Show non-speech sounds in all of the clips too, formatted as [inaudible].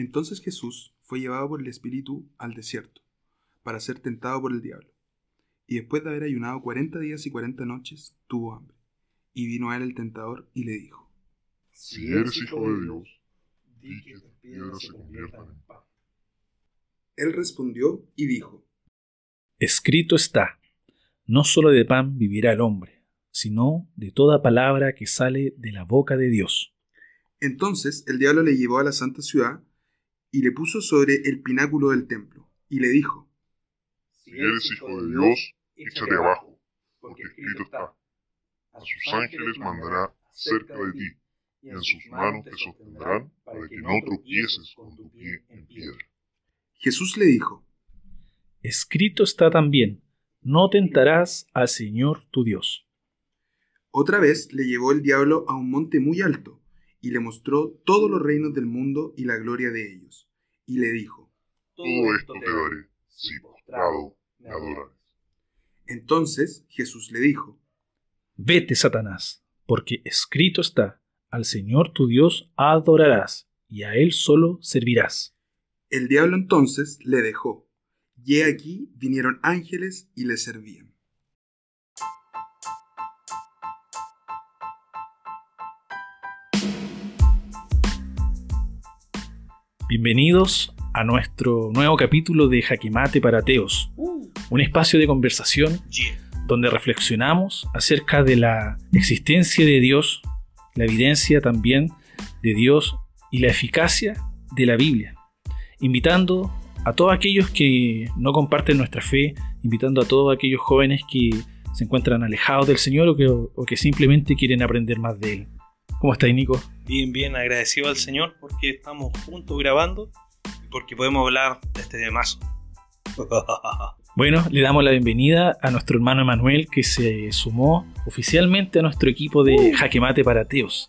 Entonces Jesús fue llevado por el Espíritu al desierto, para ser tentado por el diablo. Y después de haber ayunado cuarenta días y cuarenta noches, tuvo hambre. Y vino a él el tentador y le dijo, Si eres hijo de Dios, di que estas piedras se conviertan en pan. Él respondió y dijo, Escrito está, no solo de pan vivirá el hombre, sino de toda palabra que sale de la boca de Dios. Entonces el diablo le llevó a la santa ciudad y le puso sobre el pináculo del templo, y le dijo, Si eres hijo de Dios, échate abajo, porque escrito está, a sus ángeles mandará cerca de ti, y en sus manos te sostendrán para que no tropieces con tu pie en piedra. Jesús le dijo, Escrito está también, no tentarás al Señor tu Dios. Otra vez le llevó el diablo a un monte muy alto, y le mostró todos los reinos del mundo y la gloria de ellos, y le dijo, Todo esto te daré, si postrado me adorares. Entonces Jesús le dijo, Vete, Satanás, porque escrito está, al Señor tu Dios adorarás, y a Él solo servirás. El diablo entonces le dejó, y he aquí vinieron ángeles y le servían. Bienvenidos a nuestro nuevo capítulo de Jaquemate para Ateos, un espacio de conversación donde reflexionamos acerca de la existencia de Dios, la evidencia también de Dios y la eficacia de la Biblia, invitando a todos aquellos que no comparten nuestra fe, invitando a todos aquellos jóvenes que se encuentran alejados del Señor o que, o que simplemente quieren aprender más de Él. ¿Cómo estáis, Nico? Bien, bien, agradecido al Señor porque estamos juntos grabando y porque podemos hablar de este temazo. [laughs] Bueno, le damos la bienvenida a nuestro hermano Emanuel que se sumó oficialmente a nuestro equipo de Jaque Mate para Ateos.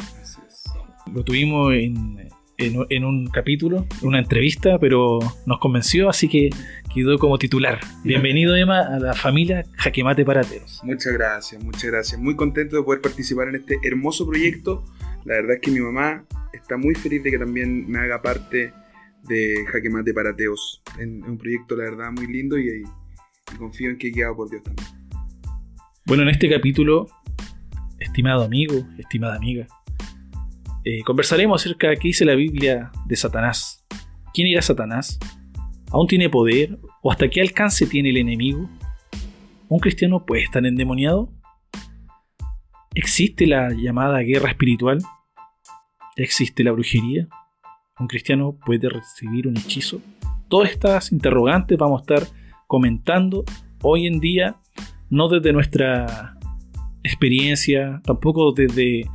Lo tuvimos en, en- en un capítulo, una entrevista, pero nos convenció, así que quedó como titular. Bienvenido, Emma, a la familia Jaque Mate para Ateos. Muchas gracias, muchas gracias. Muy contento de poder participar en este hermoso proyecto. La verdad es que mi mamá está muy feliz de que también me haga parte de Jaque Mate para Ateos. En, en un proyecto, la verdad, muy lindo y, y confío en que guiado por Dios también. Bueno, en este capítulo, estimado amigo, estimada amiga, eh, conversaremos acerca de qué dice la Biblia de Satanás. ¿Quién era Satanás? ¿Aún tiene poder? ¿O hasta qué alcance tiene el enemigo? ¿Un cristiano puede estar endemoniado? ¿Existe la llamada guerra espiritual? ¿Existe la brujería? ¿Un cristiano puede recibir un hechizo? Todas estas interrogantes vamos a estar comentando hoy en día, no desde nuestra experiencia, tampoco desde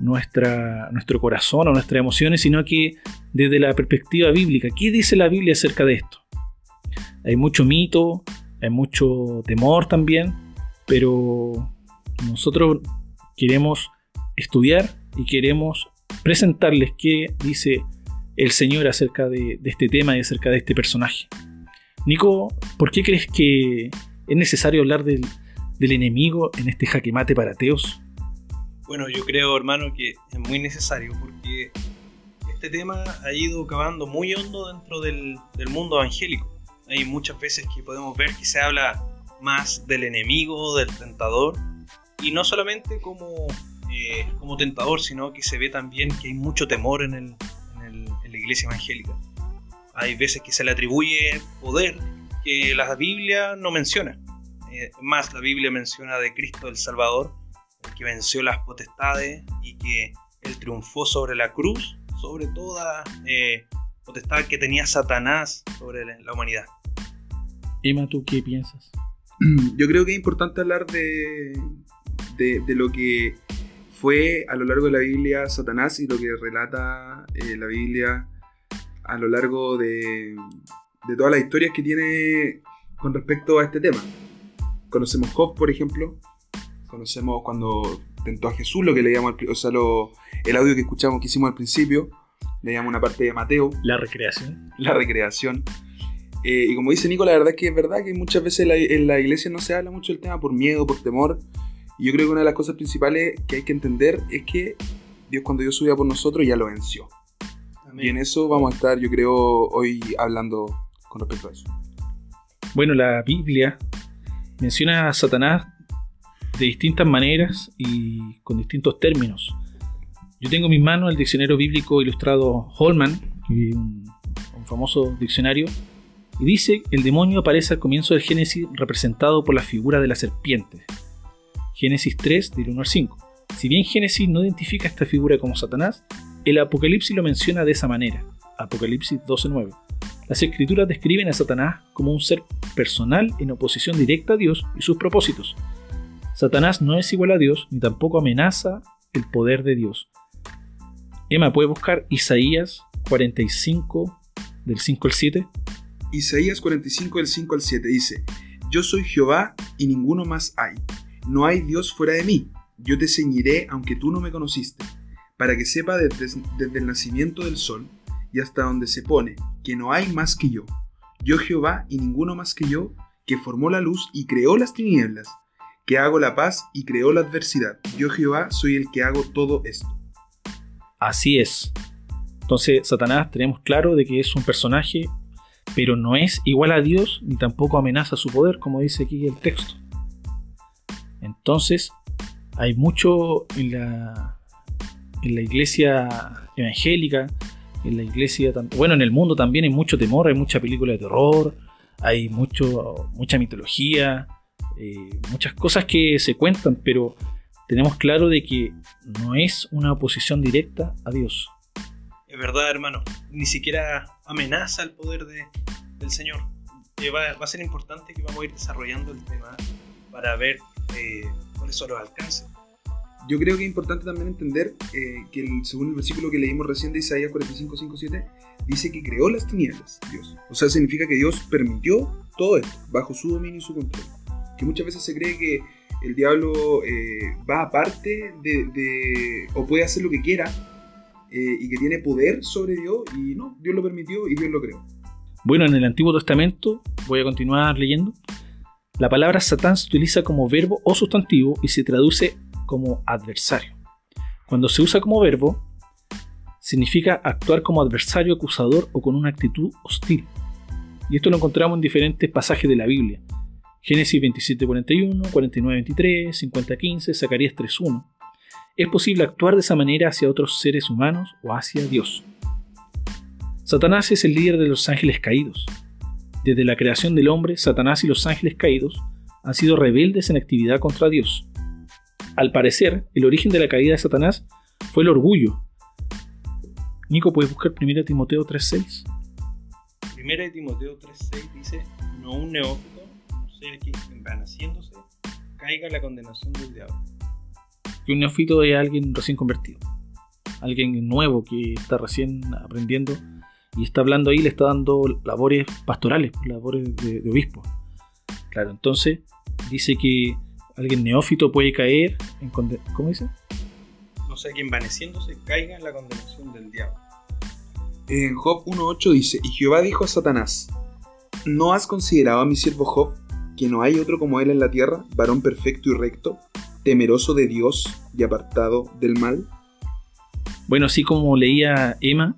nuestra, nuestro corazón o nuestras emociones, sino que desde la perspectiva bíblica. ¿Qué dice la Biblia acerca de esto? Hay mucho mito, hay mucho temor también, pero nosotros queremos estudiar y queremos presentarles qué dice el Señor acerca de, este tema y acerca de este personaje. Nico, ¿por qué crees que es necesario hablar del, del enemigo en este jaque mate para ateos? Bueno, yo creo, hermano, que es muy necesario porque este tema ha ido cavando muy hondo dentro del, del mundo evangélico. Hay muchas veces que podemos ver que se habla más del enemigo, del tentador, y no solamente como, eh, como tentador, sino que se ve también que hay mucho temor en, el, en, el- en la iglesia evangélica. Hay veces que se le atribuye poder que la Biblia no menciona. Eh, más, la Biblia menciona de Cristo el Salvador, el que venció las potestades y que él triunfó sobre la cruz, sobre toda eh, potestad que tenía Satanás sobre la humanidad. Emma, ¿tú qué piensas? [clears throat] Yo creo que es importante hablar de, de, de lo que fue a lo largo de la Biblia Satanás y lo que relata eh, la Biblia a lo largo de, de todas las historias que tiene con respecto a este tema. Conocemos Job, por ejemplo. Conocemos cuando tentó a Jesús, lo que leíamos, o sea, lo- el audio que escuchamos que hicimos al principio. Leíamos una parte de Mateo La recreación. la recreación. Eh, y como dice Nico, la verdad es que es verdad que muchas veces en la, en la iglesia no se habla mucho del tema por miedo, por temor. Y yo creo que una de las cosas principales que hay que entender es que Dios cuando Dios subía por nosotros ya lo venció. Y en eso vamos a estar, yo creo, hoy hablando con respecto a eso. Bueno, la Biblia menciona a Satanás de distintas maneras y con distintos términos. Yo tengo en mis manos el diccionario bíblico ilustrado Holman, un, famoso diccionario, y dice el demonio aparece al comienzo del Génesis representado por la figura de la serpiente. Génesis 3, del 1 al 5. Si bien Génesis no identifica esta figura como Satanás, el Apocalipsis lo menciona de esa manera. Apocalipsis 12.9. Las escrituras describen a Satanás como un ser personal en oposición directa a Dios y sus propósitos. Satanás no es igual a Dios ni tampoco amenaza el poder de Dios. Emma, ¿puede buscar Isaías 45 del 5 al 7? Isaías 45 del 5 al 7 dice, Yo soy Jehová y ninguno más hay. No hay Dios fuera de mí. Yo te ceñiré aunque tú no me conociste, para que sepa desde, desde el nacimiento del sol y hasta donde se pone, que no hay más que yo. Yo Jehová y ninguno más que yo, que formó la luz y creó las tinieblas, que hago la paz y creó la adversidad. Yo Jehová soy el que hago todo esto. Así es. Entonces, Satanás tenemos claro de que es un personaje, pero no es igual a Dios ni tampoco amenaza su poder, como dice aquí el texto. Entonces, hay mucho en la, en la iglesia evangélica, en la iglesia, bueno, en el mundo también hay mucho temor, hay mucha película de terror, hay mucho, mucha mitología, eh, muchas cosas que se cuentan, pero tenemos claro de que no es una oposición directa a Dios. Es verdad, hermano, ni siquiera amenaza el poder del Señor. Eh, va, va, a ser importante que vamos a ir desarrollando el tema para ver eh, cuáles son los alcances. Yo creo que es importante también entender eh, que el, según el versículo que leímos recién de Isaías 45, 5, 7, dice que creó las tinieblas, Dios. O sea, significa que Dios permitió todo esto, bajo su dominio y su control. Que muchas veces se cree que el diablo eh, va aparte de, o puede hacer lo que quiera eh, y que tiene poder sobre Dios y no, Dios lo permitió y Dios lo creó. Bueno, en el Antiguo Testamento, voy a continuar leyendo, la palabra Satán se utiliza como verbo o sustantivo y se traduce como adversario. Cuando se usa como verbo, significa actuar como adversario, acusador o con una actitud hostil. Y esto lo encontramos en diferentes pasajes de la Biblia. Génesis 27:41, 49:23, 50:15, Zacarías 3:1. Es posible actuar de esa manera hacia otros seres humanos o hacia Dios. Satanás es el líder de los ángeles caídos. Desde la creación del hombre, Satanás y los ángeles caídos han sido rebeldes en actividad contra Dios. Al parecer, el origen de la caída de Satanás fue el orgullo. Nico, ¿puedes buscar 1 Timoteo 3.6? 1 Timoteo 3.6 dice, no un neófito, que envaneciéndose, caiga la condenación del diablo. Y un neófito es alguien recién convertido. Alguien nuevo que está recién aprendiendo y está hablando ahí, le está dando labores pastorales, labores de, de obispo. Claro, entonces dice que alguien neófito puede caer en ¿Cómo dice? No sé, que envaneciéndose caiga en la condenación del diablo. En Job 1.8 dice, y Jehová dijo a Satanás, ¿no has considerado a mi siervo Job, que no hay otro como él en la tierra, varón perfecto y recto, temeroso de Dios y apartado del mal? Bueno, así como leía Emma,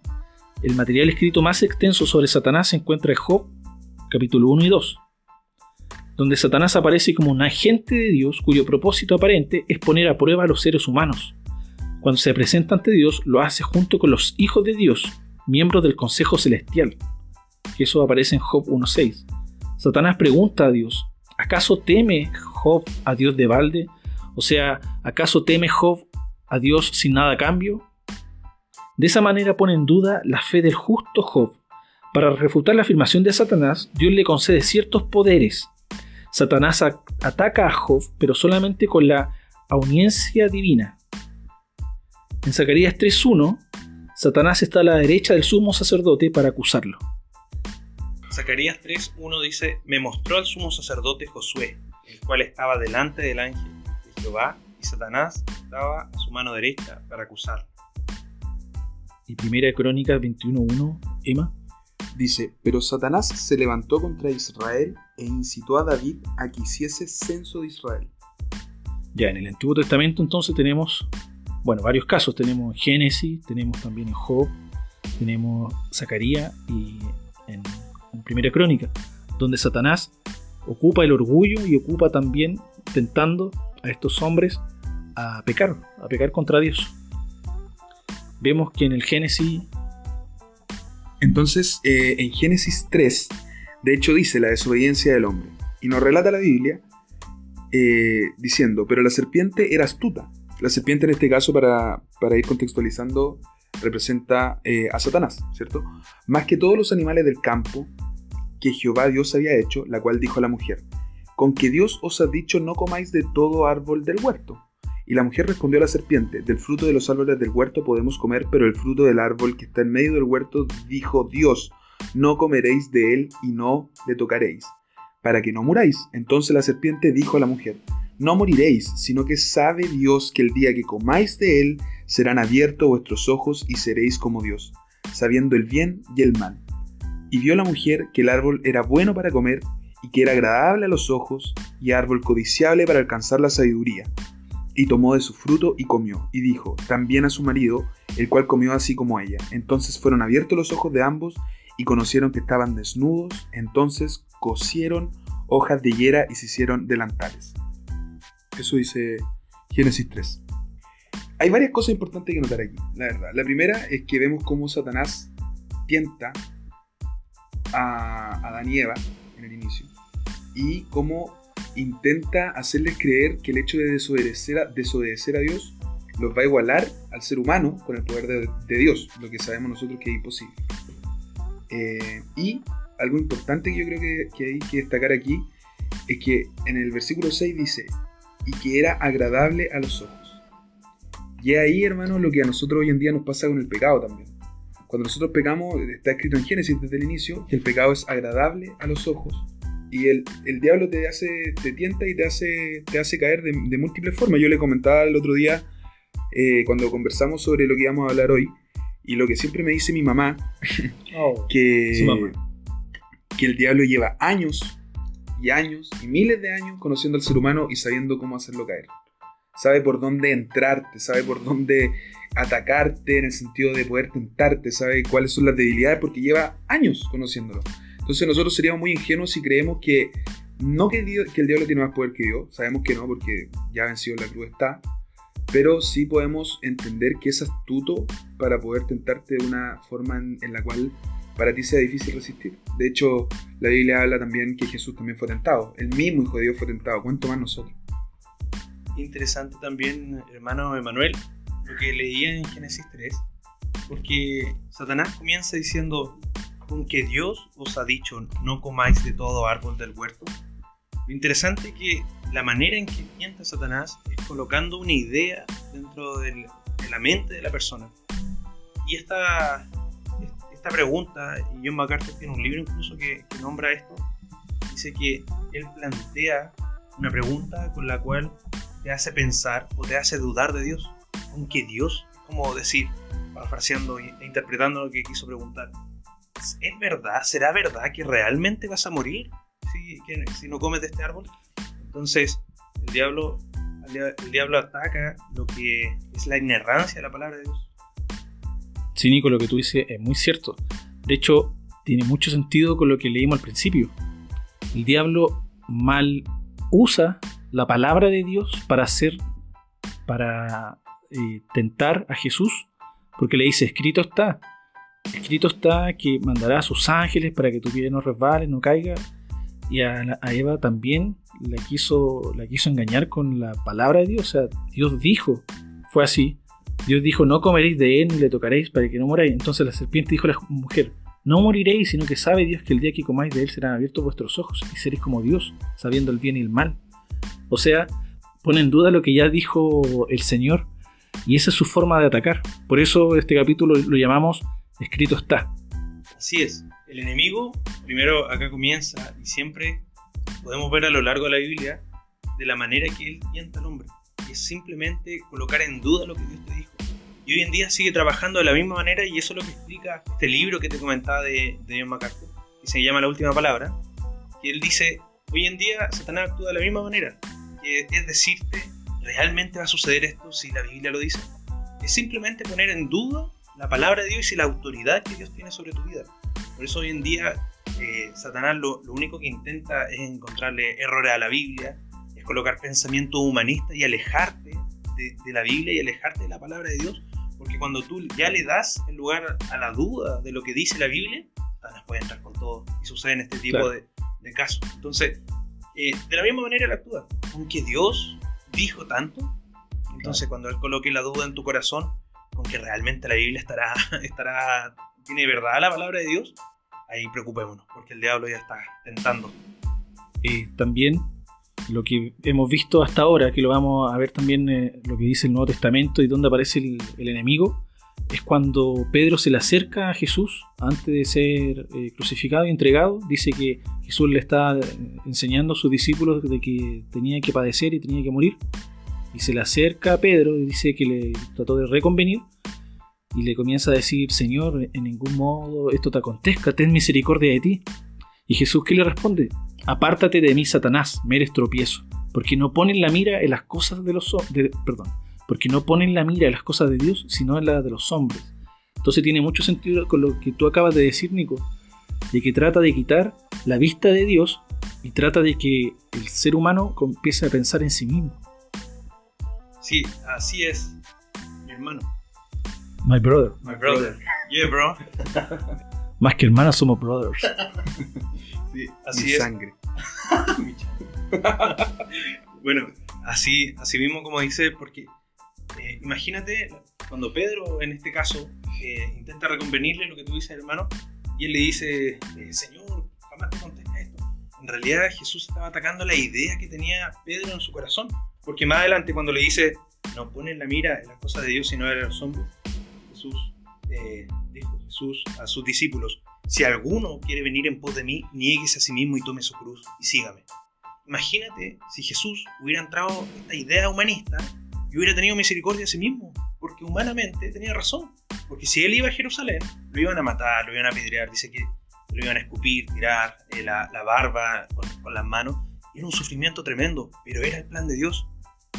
el material escrito más extenso sobre Satanás se encuentra en Job, capítulo 1 y 2 donde Satanás aparece como un agente de Dios cuyo propósito aparente es poner a prueba a los seres humanos. Cuando se presenta ante Dios, lo hace junto con los hijos de Dios, miembros del Consejo Celestial. Eso aparece en Job 1.6. Satanás pregunta a Dios, ¿acaso teme Job a Dios de balde? O sea, ¿acaso teme Job a Dios sin nada a cambio? De esa manera pone en duda la fe del justo Job. Para refutar la afirmación de Satanás, Dios le concede ciertos poderes Satanás ataca a Job, pero solamente con la audiencia divina. En Zacarías 3.1, Satanás está a la derecha del sumo sacerdote para acusarlo. Zacarías 3.1 dice, me mostró al sumo sacerdote Josué, el cual estaba delante del ángel de Jehová, y Satanás estaba a su mano derecha para acusarlo. Y primera Crónicas 21.1, Emma. Dice, pero Satanás se levantó contra Israel e incitó a David a que hiciese censo de Israel. Ya, en el Antiguo Testamento entonces tenemos, bueno, varios casos. Tenemos en Génesis, tenemos también en Job, tenemos Zacarías y en Primera Crónica, donde Satanás ocupa el orgullo y ocupa también tentando a estos hombres a pecar, a pecar contra Dios. Vemos que en el Génesis... Entonces, eh, en Génesis 3, de hecho dice la desobediencia del hombre. Y nos relata la Biblia eh, diciendo, pero la serpiente era astuta. La serpiente en este caso, para, ir contextualizando, representa eh, a Satanás, ¿cierto? Más que todos los animales del campo que Jehová Dios había hecho, la cual dijo a la mujer, con que Dios os ha dicho no comáis de todo árbol del huerto. Y la mujer respondió a la serpiente, del fruto de los árboles del huerto podemos comer, pero el fruto del árbol que está en medio del huerto dijo Dios, no comeréis de él y no le tocaréis, para que no muráis. Entonces la serpiente dijo a la mujer, no moriréis, sino que sabe Dios que el día que comáis de él serán abiertos vuestros ojos y seréis como Dios, sabiendo el bien y el mal. Y vio la mujer que el árbol era bueno para comer y que era agradable a los ojos y árbol codiciable para alcanzar la sabiduría. Y tomó de su fruto y comió, y dijo también a su marido, el cual comió así como ella. Entonces fueron abiertos los ojos de ambos y conocieron que estaban desnudos, entonces cosieron hojas de higuera y se hicieron delantales. Eso dice Génesis 3. Hay varias cosas importantes que notar aquí, la verdad. La primera es que vemos cómo Satanás tienta a Adán y Eva en el inicio y cómo intenta hacerles creer que el hecho de desobedecer a, desobedecer a Dios los va a igualar al ser humano con el poder de, Dios, lo que sabemos nosotros que es imposible. Eh, y algo importante que yo creo que, que hay que destacar aquí es que en el versículo 6 dice, y que era agradable a los ojos. Y ahí, hermano, lo que a nosotros hoy en día nos pasa con el pecado también. Cuando nosotros pecamos, está escrito en Génesis desde el inicio, que el pecado es agradable a los ojos. Y el, el diablo te hace, te tienta y te hace, te hace caer de, múltiples formas. Yo le comentaba el otro día, eh, cuando conversamos sobre lo que íbamos a hablar hoy, y lo que siempre me dice mi mamá, [laughs] oh, que, que el diablo lleva años y años y miles de años conociendo al ser humano y sabiendo cómo hacerlo caer. Sabe por dónde entrarte, sabe por dónde atacarte en el sentido de poder tentarte, sabe cuáles son las debilidades porque lleva años conociéndolo. Entonces nosotros seríamos muy ingenuos si creemos que no que el, diablo tiene más poder que Dios, sabemos que no porque ya vencido la cruz está, pero sí podemos entender que es astuto para poder tentarte de una forma en, la cual para ti sea difícil resistir. De hecho, la Biblia habla también que Jesús también fue tentado. El mismo Hijo de Dios fue tentado. ¿Cuánto más nosotros? Interesante también, hermano Emanuel, lo que leía en Génesis 3, porque Satanás comienza diciendo, con que Dios os ha dicho no comáis de todo árbol del huerto. Lo interesante es que la manera en que miente Satanás es colocando una idea dentro de la mente de la persona. Y esta, esta pregunta, y John MacArthur tiene un libro incluso que, que nombra esto, dice que él plantea una pregunta con la cual te hace pensar o te hace dudar de Dios aunque Dios, como decir, parafraseando e interpretando lo que quiso preguntar, ¿es verdad? ¿Será verdad que realmente vas a morir si, si no comes de este árbol? Entonces, el diablo, el diablo ataca lo que es la inerrancia de la palabra de Dios. Sí, Nico, lo que tú dices es muy cierto. De hecho, tiene mucho sentido con lo que leímos al principio. El diablo mal usa la palabra de Dios para hacer, para eh, tentar a Jesús, porque le dice, escrito está, escrito está que mandará a sus ángeles para que tu pie no resbale, no caiga, y a, Eva también la quiso, la quiso engañar con la palabra de Dios, o sea, Dios dijo, fue así, Dios dijo, no comeréis de él ni le tocaréis para que no moráis, entonces la serpiente dijo a la mujer, no moriréis, sino que sabe Dios que el día que comáis de él serán abiertos vuestros ojos y seréis como Dios, sabiendo el bien y el mal. O sea, pone en duda lo que ya dijo el Señor y esa es su forma de atacar. Por eso este capítulo lo llamamos Escrito está. Así es. El enemigo, primero acá comienza y siempre podemos ver a lo largo de la Biblia de la manera que él tienta al hombre. Y es simplemente colocar en duda lo que Dios te dijo. Y hoy en día sigue trabajando de la misma manera y eso es lo que explica este libro que te comentaba de, John MacArthur, que se llama La Última Palabra, que él dice, hoy en día Satanás actúa de la misma manera, que es decirte ¿realmente va a suceder esto si la Biblia lo dice? Es simplemente poner en duda la palabra de Dios y la autoridad que Dios tiene sobre tu vida. Por eso hoy en día eh, Satanás lo, único que intenta es encontrarle errores a la Biblia, es colocar pensamiento humanista y alejarte de, la Biblia y alejarte de la palabra de Dios, porque cuando tú ya le das el lugar a la duda de lo que dice la Biblia, Satanás puede entrar con todo y sucede en este tipo de, casos. Entonces, eh, de la misma manera él actúa, aunque Dios dijo tanto, entonces cuando él coloque la duda en tu corazón, con que realmente la Biblia estará, [laughs] estará, tiene verdad la palabra de Dios, ahí preocupémonos, porque el diablo ya está tentando. Eh, también lo que hemos visto hasta ahora, que lo vamos a ver también eh, lo que dice el Nuevo Testamento y donde aparece el, enemigo, es cuando Pedro se le acerca a Jesús antes de ser eh, crucificado y entregado. Dice que Jesús le está enseñando a sus discípulos de que tenía que padecer y tenía que morir y se le acerca a Pedro y dice que le trató de reconvenir y le comienza a decir, Señor, en ningún modo esto te acontezca, ten misericordia de ti. Y Jesús que le responde, apártate de mí, Satanás, me eres tropiezo, porque no ponen la mira en las cosas de los perdón, porque no ponen la mira en las cosas de Dios, sino en las de los hombres. Entonces tiene mucho sentido con lo que tú acabas de decir, Nico, de que trata de quitar la vista de Dios y trata de que el ser humano empiece a pensar en sí mismo. Sí, así es, mi hermano. My brother. My brother. Yeah, bro. [laughs] Más que hermanos somos brothers. [laughs] sí, así es. sangre. [laughs] bueno, así, así mismo como dice, porque eh, imagínate cuando Pedro, en este caso, eh, intenta reconvenirle lo que tú dices, hermano, y él le dice, eh, Señor, jamás te contesta esto. En realidad Jesús estaba atacando la idea que tenía Pedro en su corazón. Porque más adelante cuando le dice, no ponen la mira en las cosas de Dios sino en los hombres, Jesús dijo Jesús a sus discípulos, si alguno quiere venir en pos de mí, nieguese a sí mismo y tome su cruz y sígame. Imagínate si Jesús hubiera entrado esta idea humanista y hubiera tenido misericordia a sí mismo, porque humanamente tenía razón. Porque si él iba a Jerusalén, lo iban a matar, lo iban a apedrear, dice que lo iban a escupir, tirar eh, la, barba con, con las manos. Era un sufrimiento tremendo, pero era el plan de Dios.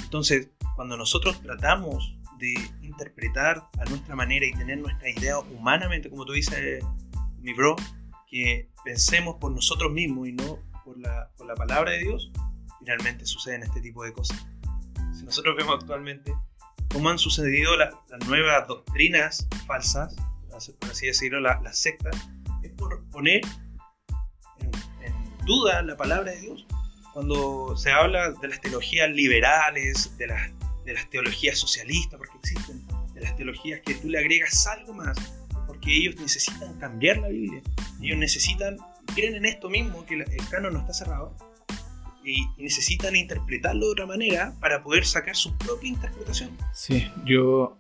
Entonces, cuando nosotros tratamos de interpretar a nuestra manera y tener nuestra idea humanamente, como tú dices, mi bro, que pensemos por nosotros mismos y no por la, por la palabra de Dios, finalmente suceden este tipo de cosas. Si [laughs] nosotros vemos actualmente cómo han sucedido las nuevas doctrinas falsas, por así decirlo, las la sectas, es por poner en, en duda la palabra de Dios. Cuando se habla de las teologías liberales, de las, de las teologías socialistas, porque existen, de las teologías que tú le agregas algo más, porque ellos necesitan cambiar la Biblia, ellos necesitan, creen en esto mismo, que el canon no está cerrado, y, necesitan interpretarlo de otra manera para poder sacar su propia interpretación. Sí, yo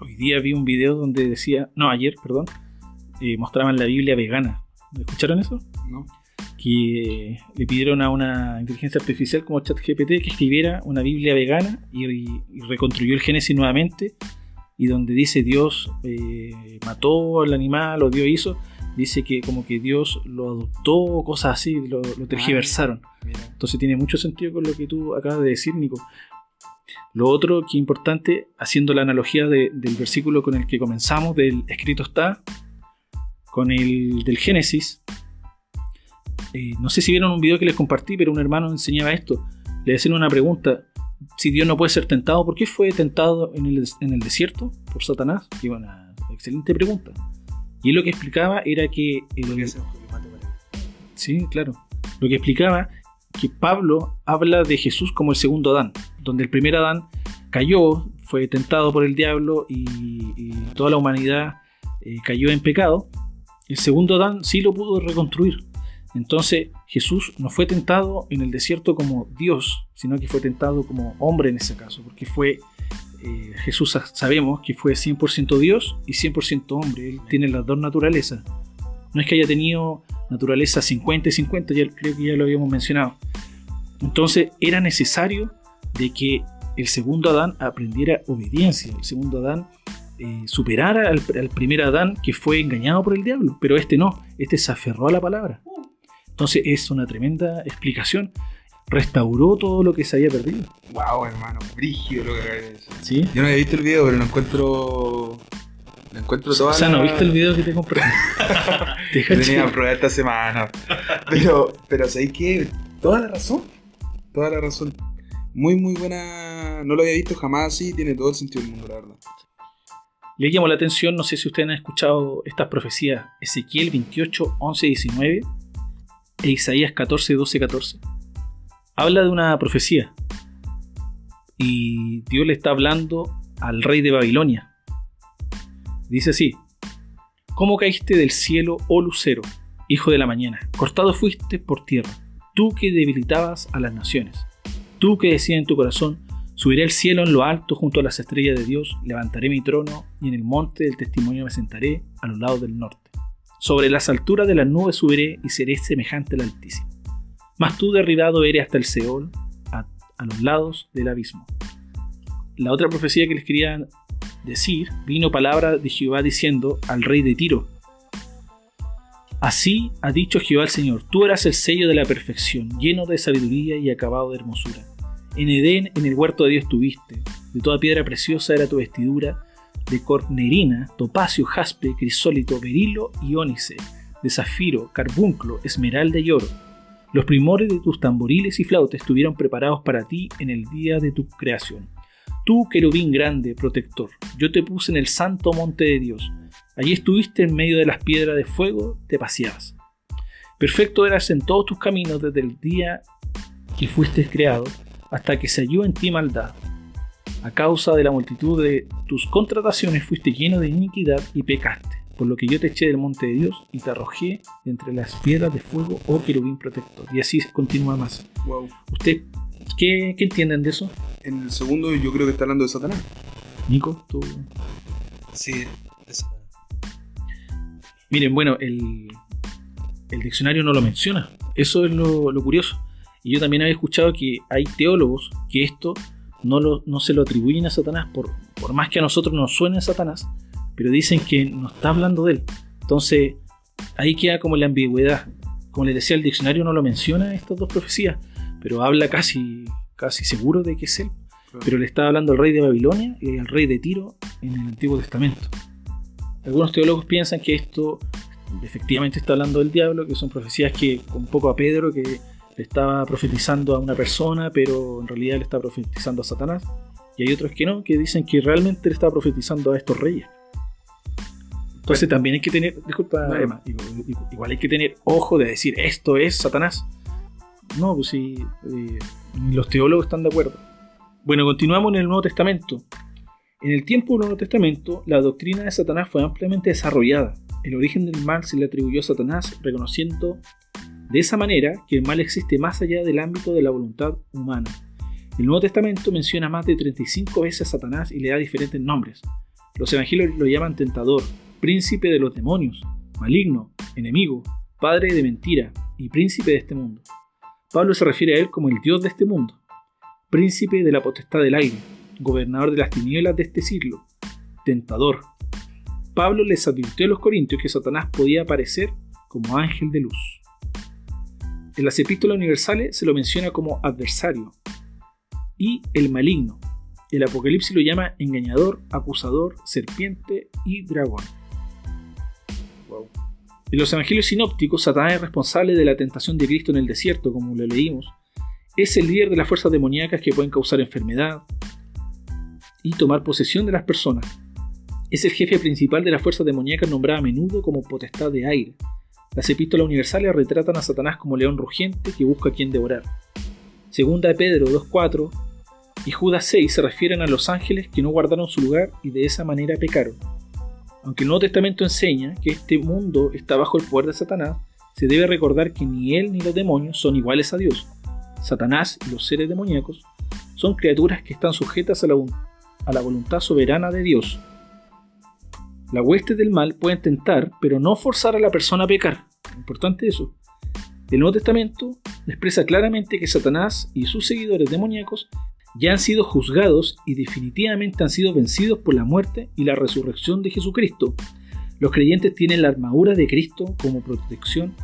hoy día vi un video donde decía, no, ayer, perdón, eh, mostraban la Biblia vegana. ¿Escucharon eso? No que le pidieron a una inteligencia artificial como ChatGPT que escribiera una Biblia vegana y, reconstruyó el Génesis nuevamente y donde dice Dios eh, mató al animal o Dios hizo, dice que como que Dios lo adoptó, cosas así, lo, tergiversaron. Entonces tiene mucho sentido con lo que tú acabas de decir, Nico. Lo otro que es importante, haciendo la analogía del versículo con el que comenzamos, del escrito está, con el del Génesis, eh, no sé si vieron un video que les compartí, pero un hermano enseñaba esto. Le hacían una pregunta. Si Dios no puede ser tentado, ¿por qué fue tentado en el, desierto por Satanás? Y una excelente pregunta. Y lo que explicaba era que... sí, claro. Lo que explicaba que Pablo habla de Jesús como el segundo Adán, donde el primer Adán cayó, fue tentado por el diablo y, toda la humanidad eh, cayó en pecado. El segundo Adán sí lo pudo reconstruir, entonces Jesús no fue tentado en el desierto como Dios, sino que fue tentado como hombre en ese caso, porque fue eh, Jesús sabemos que fue 100% Dios y 100% hombre, él tiene las dos naturalezas. No es que haya tenido naturaleza 50 y 50, ya, creo que ya lo habíamos mencionado. Entonces era necesario de que el segundo Adán aprendiera obediencia, el segundo Adán eh, superara al, al, primer Adán que fue engañado por el diablo, pero este no, este se aferró a la palabra. Entonces es una tremenda explicación. Restauró todo lo que se había perdido. Wow, hermano, brígido lo que de decir. ¿Sí? Yo no había visto el video, pero lo encuentro. Encuentro O sea, ¿no viste el video que te compré? [laughs] Te que tenía caché. prueba esta semana. Pero, pero ¿sabéis qué? Toda la razón. Toda la razón. Muy, muy buena. No lo había visto jamás así. Tiene todo el sentido del mundo, la verdad. Le llamó la atención, no sé si ustedes han escuchado estas profecías, Ezequiel 28, 11, 19 e Isaías 14, 12, 14. Habla de una profecía y Dios le está hablando al rey de Babilonia. Dice así, ¿cómo caíste del cielo, oh lucero, hijo de la mañana? Cortado fuiste por tierra, tú que debilitabas a las naciones, tú que decías en tu corazón, Subiré al cielo en lo alto junto a las estrellas de Dios, levantaré mi trono y en el monte del testimonio me sentaré a los lados del norte. Sobre las alturas de las nubes subiré y seré semejante al Altísimo. Mas tú derribado eres hasta el Seol, a, los lados del abismo. La otra profecía que les quería decir, vino palabra de Jehová diciendo al rey de Tiro, Así ha dicho Jehová el Señor, tú eras el sello de la perfección, lleno de sabiduría y acabado de hermosura. En Edén, en el huerto de Dios tuviste. De toda piedra preciosa era tu vestidura, de cornerina, topacio, jaspe, crisólito, berilo y ónice, de zafiro, carbunclo, esmeralda y oro. Los primores de tus tamboriles y flautas estuvieron preparados para ti en el día de tu creación. Tú, querubín grande, protector, yo te puse en el santo monte de Dios. Allí estuviste en medio de las piedras de fuego, te paseabas. Perfecto eras en todos tus caminos desde el día que fuiste creado hasta que se halló en ti maldad. A causa de la multitud de tus contrataciones fuiste lleno de iniquidad y pecaste, por lo que yo te eché del monte de Dios y te arrojé entre las piedras de fuego, oh querubín protector. Y así continúa más. Wow. ¿Usted qué, qué entienden de eso? En el segundo, yo creo que está hablando de Satanás. Nico, tú. Sí, esa- Miren, bueno, el, el diccionario no lo menciona. Eso es lo, lo curioso. Y yo también había escuchado que hay teólogos que esto no, lo- no se lo atribuyen a Satanás, por, por más que a nosotros nos suene a Satanás, pero dicen que no está hablando de él. Entonces, ahí queda como la ambigüedad. Como les decía, el diccionario no lo menciona estas dos profecías, pero habla casi, casi seguro de que es él. Pero le está hablando al rey de Babilonia y al rey de Tiro en el Antiguo Testamento. Algunos teólogos piensan que esto efectivamente está hablando del diablo, que son profecías que, un poco a Pedro, que le estaba profetizando a una persona, pero en realidad le está profetizando a Satanás. Y hay otros que no, que dicen que realmente le está profetizando a estos reyes. Entonces también hay que tener, disculpa No. Emma, igual, igual hay que tener ojo de decir esto es Satanás. No, pues sí, eh, los teólogos están de acuerdo. Bueno, continuamos en el Nuevo Testamento. En el tiempo del Nuevo Testamento, la doctrina de Satanás fue ampliamente desarrollada. El origen del mal se le atribuyó a Satanás, reconociendo de esa manera que el mal existe más allá del ámbito de la voluntad humana. El Nuevo Testamento menciona más de 35 veces a Satanás y le da diferentes nombres. Los evangelios lo llaman tentador, príncipe de los demonios, maligno, enemigo, padre de mentira y príncipe de este mundo. Pablo se refiere a él como el Dios de este mundo, príncipe de la potestad del aire, gobernador de las tinieblas de este siglo, tentador. Pablo les advirtió a los corintios que Satanás podía aparecer como ángel de luz. En las epístolas universales se lo menciona como adversario y el maligno. El Apocalipsis lo llama engañador, acusador, serpiente y dragón. En los evangelios sinópticos, Satanás es responsable de la tentación de Cristo en el desierto, como lo leímos. Es el líder de las fuerzas demoníacas que pueden causar enfermedad y tomar posesión de las personas. Es el jefe principal de las fuerzas demoníacas nombrada a menudo como potestad de aire. Las epístolas universales retratan a Satanás como león rugiente que busca a quien devorar. Segunda de Pedro 2.4 y Judas 6 se refieren a los ángeles que no guardaron su lugar y de esa manera pecaron. Aunque el Nuevo Testamento enseña que este mundo está bajo el poder de Satanás, se debe recordar que ni él ni los demonios son iguales a Dios. Satanás y los seres demoníacos son criaturas que están sujetas a la, voluntad soberana de Dios. La hueste del mal pueden tentar, pero no forzar a la persona a pecar. Importante eso. El Nuevo Testamento expresa claramente que Satanás y sus seguidores demoníacos ya han sido juzgados y definitivamente han sido vencidos por la muerte y la resurrección de Jesucristo. Los creyentes tienen la armadura de Cristo como protección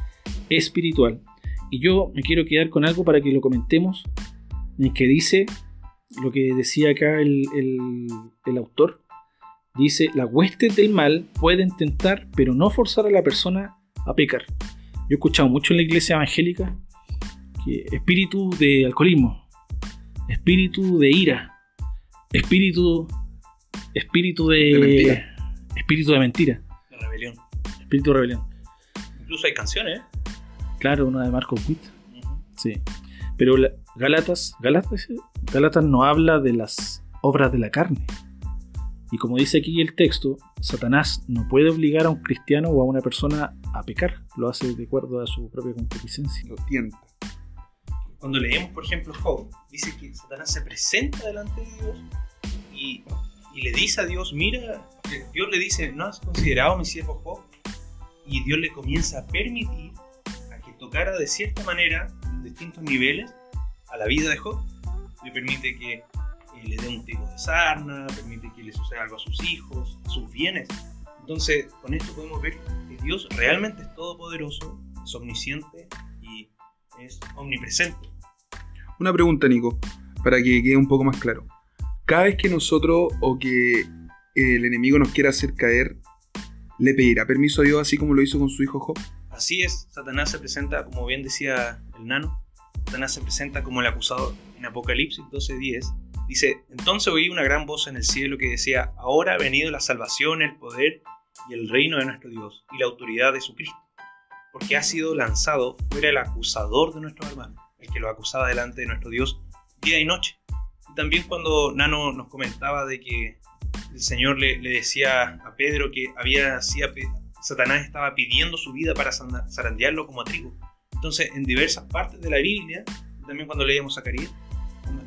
espiritual. Y yo me quiero quedar con algo para que lo comentemos, en que dice lo que decía acá el, el- el autor. dice, la hueste del mal pueden tentar, pero no forzar a la persona a pecar. Yo he escuchado mucho en la iglesia evangélica que espíritu de alcoholismo, espíritu de ira, espíritu, espíritu de, De mentira. espíritu de mentira, La rebelión. espíritu de rebelión. Incluso hay canciones, ¿eh? Claro, una de Marco Witt. Sí. Pero la- Gálatas, Gálatas, Gálatas no habla de las obras de la carne. Y como dice aquí el texto, Satanás no puede obligar a un cristiano o a una persona a pecar. Lo hace de acuerdo a su propia concupiscencia. Lo tienta. Cuando leemos, por ejemplo, Job, dice que Satanás se presenta delante de Dios y, le dice a Dios, mira, Dios le dice, ¿no has considerado a mi siervo Job? Y Dios le comienza a permitir a que tocara de cierta manera, en distintos niveles, a la vida de Job. Le permite que le dé un tipo de sarna, permite que le suceda algo a sus hijos, a sus bienes. Entonces, con esto podemos ver que Dios realmente es todopoderoso, es omnisciente y es omnipresente. Una pregunta, Nico, para que quede un poco más claro. Cada vez que nosotros o que el enemigo nos quiera hacer caer, ¿le pedirá permiso a Dios así como lo hizo con su hijo Job? Así es, Satanás se presenta, como bien decía el nano, Satanás se presenta como el acusador. En Apocalipsis 12:10 dice, entonces oí una gran voz en el cielo que decía, ahora ha venido la salvación, el poder y el reino de nuestro Dios y la autoridad de su Cristo, porque ha sido lanzado fuera el acusador de nuestros hermanos, el que lo acusaba delante de nuestro Dios día y noche. Y también cuando Nano nos comentaba de que el Señor le, decía a Pedro que había hacía Satanás estaba pidiendo su vida para zarandearlo como a trigo. Entonces, en diversas partes de la Biblia, también cuando leíamos Zacarías,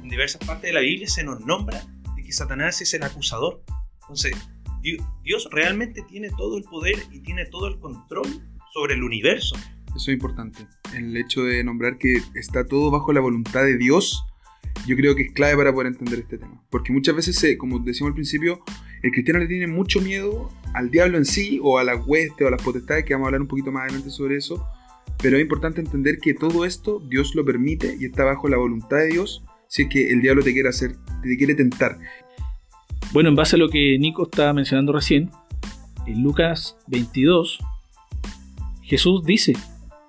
en diversas partes de la Biblia se nos nombra de que Satanás es el acusador. Entonces, Di- Dios realmente tiene todo el poder y tiene todo el control sobre el universo. Eso es importante. El hecho de nombrar que está todo bajo la voluntad de Dios, yo creo que es clave para poder entender este tema. Porque muchas veces, como decimos al principio, el cristiano le tiene mucho miedo al diablo en sí, o a las huestes, o a las potestades, que vamos a hablar un poquito más adelante sobre eso. Pero es importante entender que todo esto Dios lo permite y está bajo la voluntad de Dios si es que el diablo te quiere hacer, te quiere tentar. Bueno, en base a lo que Nico estaba mencionando recién, en Lucas 22, Jesús dice,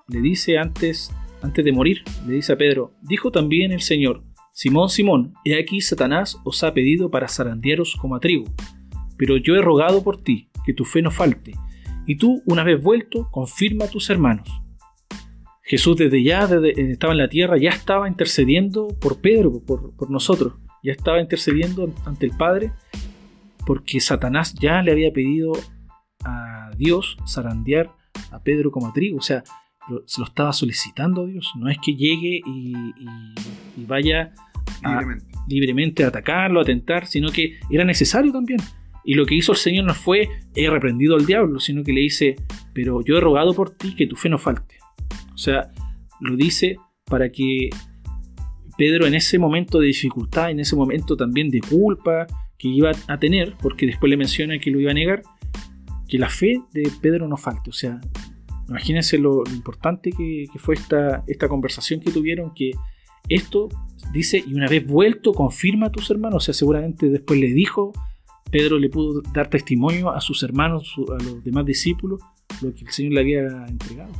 le dice antes, antes de morir, le dice a Pedro, dijo también el Señor, Simón, Simón, he aquí Satanás os ha pedido para zarandearos como a trigo, pero yo he rogado por ti, que tu fe no falte, y tú, una vez vuelto, confirma a tus hermanos. Jesús desde ya, desde estaba en la tierra, ya estaba intercediendo por Pedro, por, por nosotros, ya estaba intercediendo ante el Padre porque Satanás ya le había pedido a Dios zarandear a Pedro como a trigo, o sea, se lo estaba solicitando a Dios, no es que llegue y, y- y vaya a- Libremente. libremente a atacarlo, a tentar, sino que era necesario también. Y lo que hizo el Señor no fue he reprendido al diablo, sino que le dice, pero yo he rogado por ti que tu fe no falte. O sea, lo dice para que Pedro en ese momento de dificultad, en ese momento también de culpa que iba a tener, porque después le menciona que lo iba a negar, que la fe de Pedro no falte. O sea, imagínense lo, lo importante que, que fue esta, esta conversación que tuvieron, que esto dice, y una vez vuelto, confirma a tus hermanos. O sea, seguramente después le dijo, Pedro le pudo dar testimonio a sus hermanos, su- a los demás discípulos, lo que el Señor le había entregado.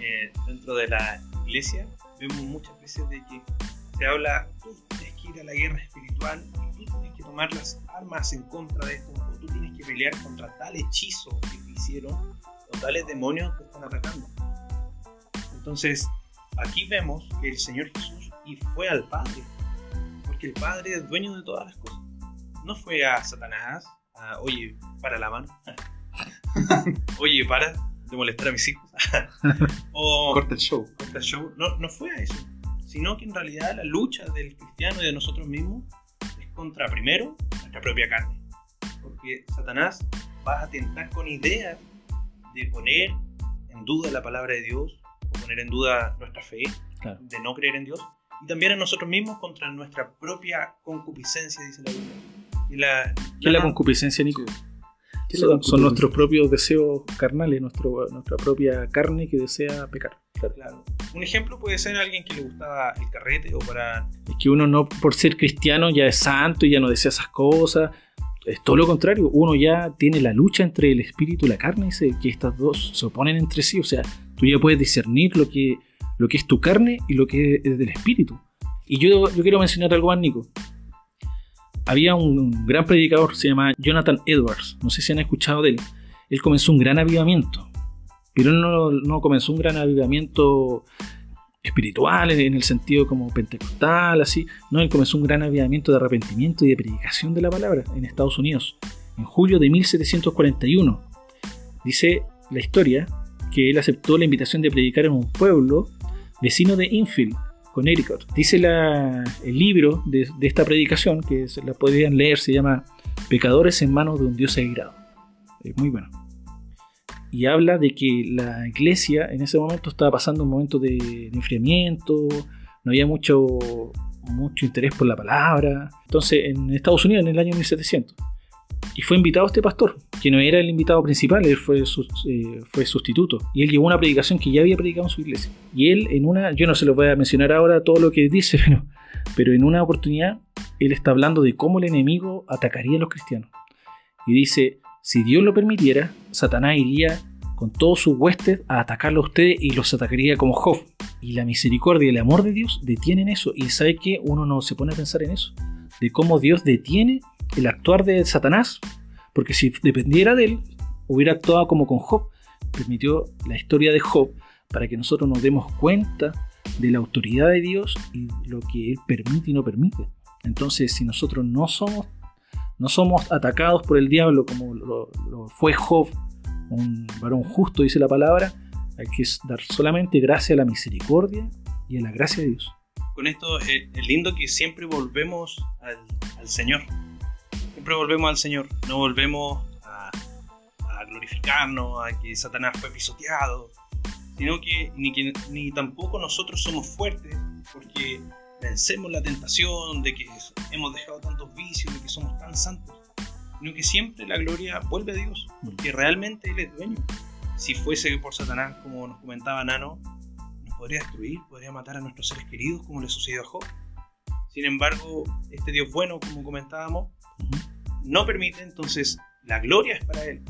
Eh, dentro de la iglesia vemos muchas veces de que se habla, tú tienes que ir a la guerra espiritual y tú tienes que tomar las armas en contra de esto, o tú tienes que pelear contra tal hechizo que te hicieron, o tales demonios que están atacando. Entonces, aquí vemos que el Señor Jesús y fue al Padre, porque el Padre es dueño de todas las cosas. No fue a Satanás, a, oye, para la mano. [laughs] oye, para de molestar a mis hijos. [laughs] o Corta el show. corta el show. No, no fue a eso, sino que en realidad la lucha del cristiano y de nosotros mismos es contra, primero, nuestra propia carne. Porque Satanás va a tentar con ideas de poner en duda la palabra de Dios, o poner en duda nuestra fe, Claro. de no creer en Dios, y también a nosotros mismos contra nuestra propia concupiscencia, dice la Biblia. Y la, ¿Qué es la concupiscencia, Nico? ¿Qué es la Son, nuestros propios deseos carnales, nuestro, nuestra propia carne que desea pecar. Claro. Claro. Un ejemplo puede ser alguien que le gustaba el carrete o para Es que uno no, por ser cristiano, ya es santo y ya no desea esas cosas. Es todo lo contrario. Uno ya tiene la lucha entre el espíritu y la carne, dice que estas dos se oponen entre sí. O sea, tú ya puedes discernir lo que, lo que es tu carne y lo que es del espíritu. Y yo, yo quiero mencionar algo más, Nico. Había un gran predicador, se llama Jonathan Edwards. No sé si han escuchado de él. Él comenzó un gran avivamiento. Pero no, no comenzó un gran avivamiento espiritual en el sentido como pentecostal, así. No, él comenzó un gran avivamiento de arrepentimiento y de predicación de la palabra en Estados Unidos en julio de 1741. Dice la historia que él aceptó la invitación de predicar en un pueblo vecino de Infield, Connecticut. Dice el libro de, esta predicación, que se la podrían leer, se llama Pecadores en manos de un Dios sagrado. Es muy bueno y habla de que la iglesia en ese momento estaba pasando un momento de, enfriamiento, no había mucho, mucho interés por la palabra. Entonces, en Estados Unidos, en el año 1700, y fue invitado este pastor, que no era el invitado principal, él fue, eh, fue sustituto. Y él llevó una predicación que ya había predicado en su iglesia. Y él, en una, yo no se lo voy a mencionar ahora todo lo que dice, [laughs] pero, pero en una oportunidad, él está hablando de cómo el enemigo atacaría a los cristianos. Y dice, si Dios lo permitiera, Satanás iría con todos sus huestes a atacarlo a ustedes y los atacaría como Job. Y la misericordia y el amor de Dios detienen eso. Y sabe que uno no se pone a pensar en eso. De cómo Dios detiene el actuar de Satanás. Porque si dependiera de él, hubiera actuado como con Job. Permitió la historia de Job para que nosotros nos demos cuenta de la autoridad de Dios y lo que Él permite y no permite. Entonces, si nosotros no somos no somos atacados por el diablo como lo, fue Job, un varón justo, dice la palabra, hay que dar solamente gracia a la misericordia y a la gracia de Dios. Con esto eh, es lindo que siempre volvemos al, Señor. Siempre volvemos al Señor. No volvemos a, glorificarnos, a que Satanás fue pisoteado, sino que ni, que ni tampoco nosotros somos fuertes porque vencemos la tentación de que hemos dejado tantos vicios, de que somos tan santos, sino que siempre la gloria vuelve a Dios, porque realmente Él es dueño. Si fuese por Satanás, como nos comentaba Nano, nos podría destruir, podría matar a nuestros seres queridos, como le sucedió a Job. Sin embargo, este Dios bueno, como comentábamos, no permite, entonces la gloria es para Él.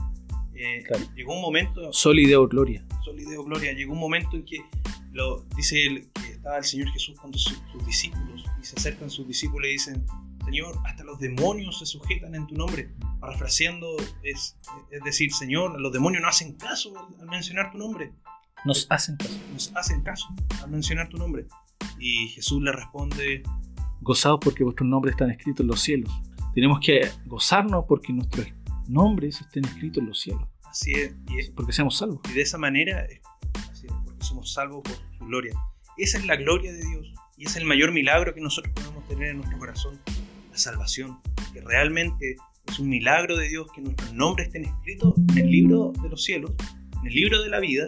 Eh, llegó un momento. Solideo gloria. Solideo gloria. Llegó un momento en que lo, dice él, que estaba el Señor Jesús con sus, discípulos y se acercan sus discípulos y dicen, Señor, hasta los demonios se sujetan en tu nombre. Parafraseando es, es decir, Señor, los demonios no hacen caso al, mencionar tu nombre. Nos hacen caso. Nos hacen caso al mencionar tu nombre. Y Jesús le responde, Gozados porque vuestros nombres están escritos en los cielos. Tenemos que gozarnos porque nuestros nombres estén escritos en los cielos. Así es. Y porque seamos salvos. Y de esa manera somos salvos por su gloria. Esa es la gloria de Dios y es el mayor milagro que nosotros podemos tener en nuestro corazón, la salvación, que realmente es un milagro de Dios que nuestros nombres estén escritos en el libro de los cielos, en el libro de la vida,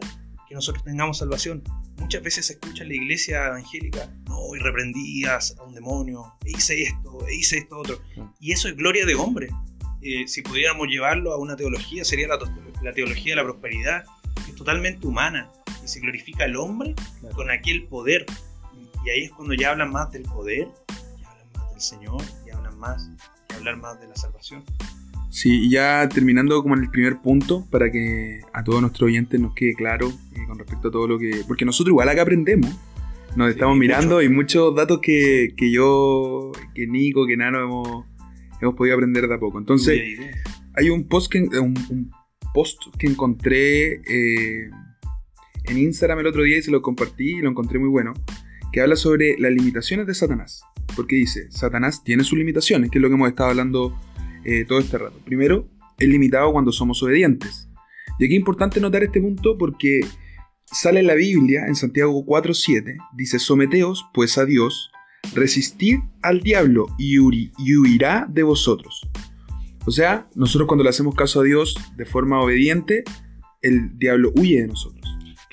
que nosotros tengamos salvación. Muchas veces se escucha en la iglesia evangélica, no, y reprendías a un demonio, e hice esto, e hice esto otro. Y eso es gloria de hombre. Eh, si pudiéramos llevarlo a una teología, sería la, la teología de la prosperidad, que es totalmente humana, y se glorifica al hombre con aquel poder. Y ahí es cuando ya hablan más del poder, ya hablan más del Señor, ya hablan más, ya hablar más de la salvación. Sí, y ya terminando como en el primer punto, para que a todos nuestros oyentes nos quede claro eh, con respecto a todo lo que... Porque nosotros igual acá aprendemos, nos estamos mirando y muchos datos que, que, yo, que Nico, que Nano hemos, hemos podido aprender de a poco. Entonces, hay un post que, un, post que encontré eh, en Instagram el otro día y se lo compartí y lo encontré muy bueno, que habla sobre las limitaciones de Satanás. Porque dice, Satanás tiene sus limitaciones, que es lo que hemos estado hablando eh, todo este rato. Primero, es limitado cuando somos obedientes. Y aquí es importante notar este punto porque sale en la Biblia, en Santiago 4.7, dice, someteos pues a Dios, resistid al diablo y, y huirá de vosotros. O sea, nosotros cuando le hacemos caso a Dios de forma obediente, el diablo huye de nosotros.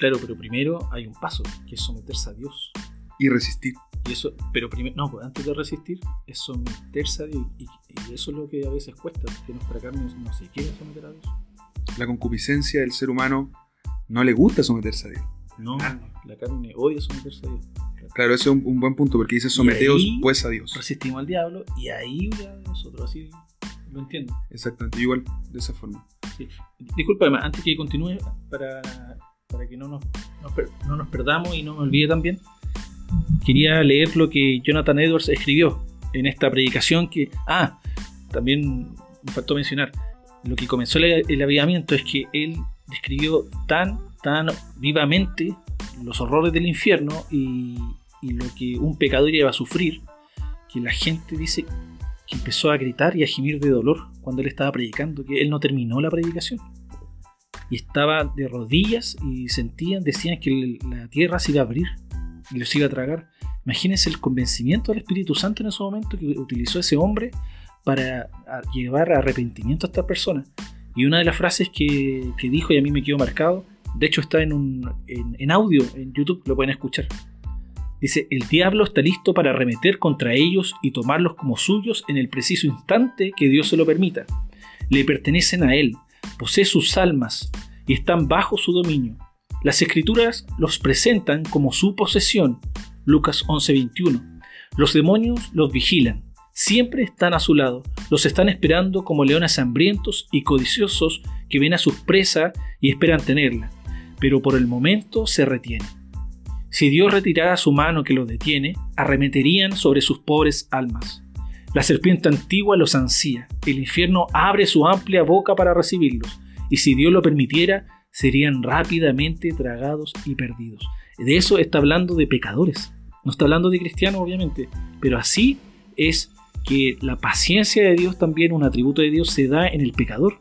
Claro, pero primero hay un paso, que es someterse a Dios. Y resistir. Y eso, pero primero, no, pues antes de resistir, es someterse a Dios. Y, eso es lo que a veces cuesta, que nuestra carne no se quiere someter a Dios. La concupiscencia del ser humano no le gusta someterse a Dios. No, la carne odia someterse a Dios. Claro, ese es un, buen punto, porque dice someteos pues a Dios. Resistimos al diablo y ahí ya nosotros así lo entiendo. Exactamente, igual, de esa forma. Sí. Disculpa, además, antes que continúe, para, para que no nos, per- no nos perdamos y no me olvide también, quería leer lo que Jonathan Edwards escribió en esta predicación que... Ah, también me faltó mencionar, lo que comenzó el, el avivamiento es que él describió tan, tan vivamente los horrores del infierno y, y lo que un pecador iba a sufrir, que la gente dice que empezó a gritar y a gemir de dolor cuando él estaba predicando, que él no terminó la predicación. Y estaba de rodillas y sentían, decían que la tierra se iba a abrir y los iba a tragar. Imagínense el convencimiento del Espíritu Santo en ese momento que utilizó ese hombre para llevar arrepentimiento a estas personas. Y una de las frases que, que dijo y a mí me quedó marcado, de hecho está en, un, en, en audio, en YouTube, lo pueden escuchar. Dice, el diablo está listo para arremeter contra ellos y tomarlos como suyos en el preciso instante que Dios se lo permita. Le pertenecen a él, posee sus almas y están bajo su dominio. Las escrituras los presentan como su posesión. Lucas 11:21. Los demonios los vigilan, siempre están a su lado, los están esperando como leones hambrientos y codiciosos que ven a sus presas y esperan tenerla, pero por el momento se retienen. Si Dios retirara su mano que los detiene, arremeterían sobre sus pobres almas. La serpiente antigua los ansía, el infierno abre su amplia boca para recibirlos, y si Dios lo permitiera, serían rápidamente tragados y perdidos. De eso está hablando de pecadores, no está hablando de cristianos obviamente, pero así es que la paciencia de Dios también, un atributo de Dios, se da en el pecador.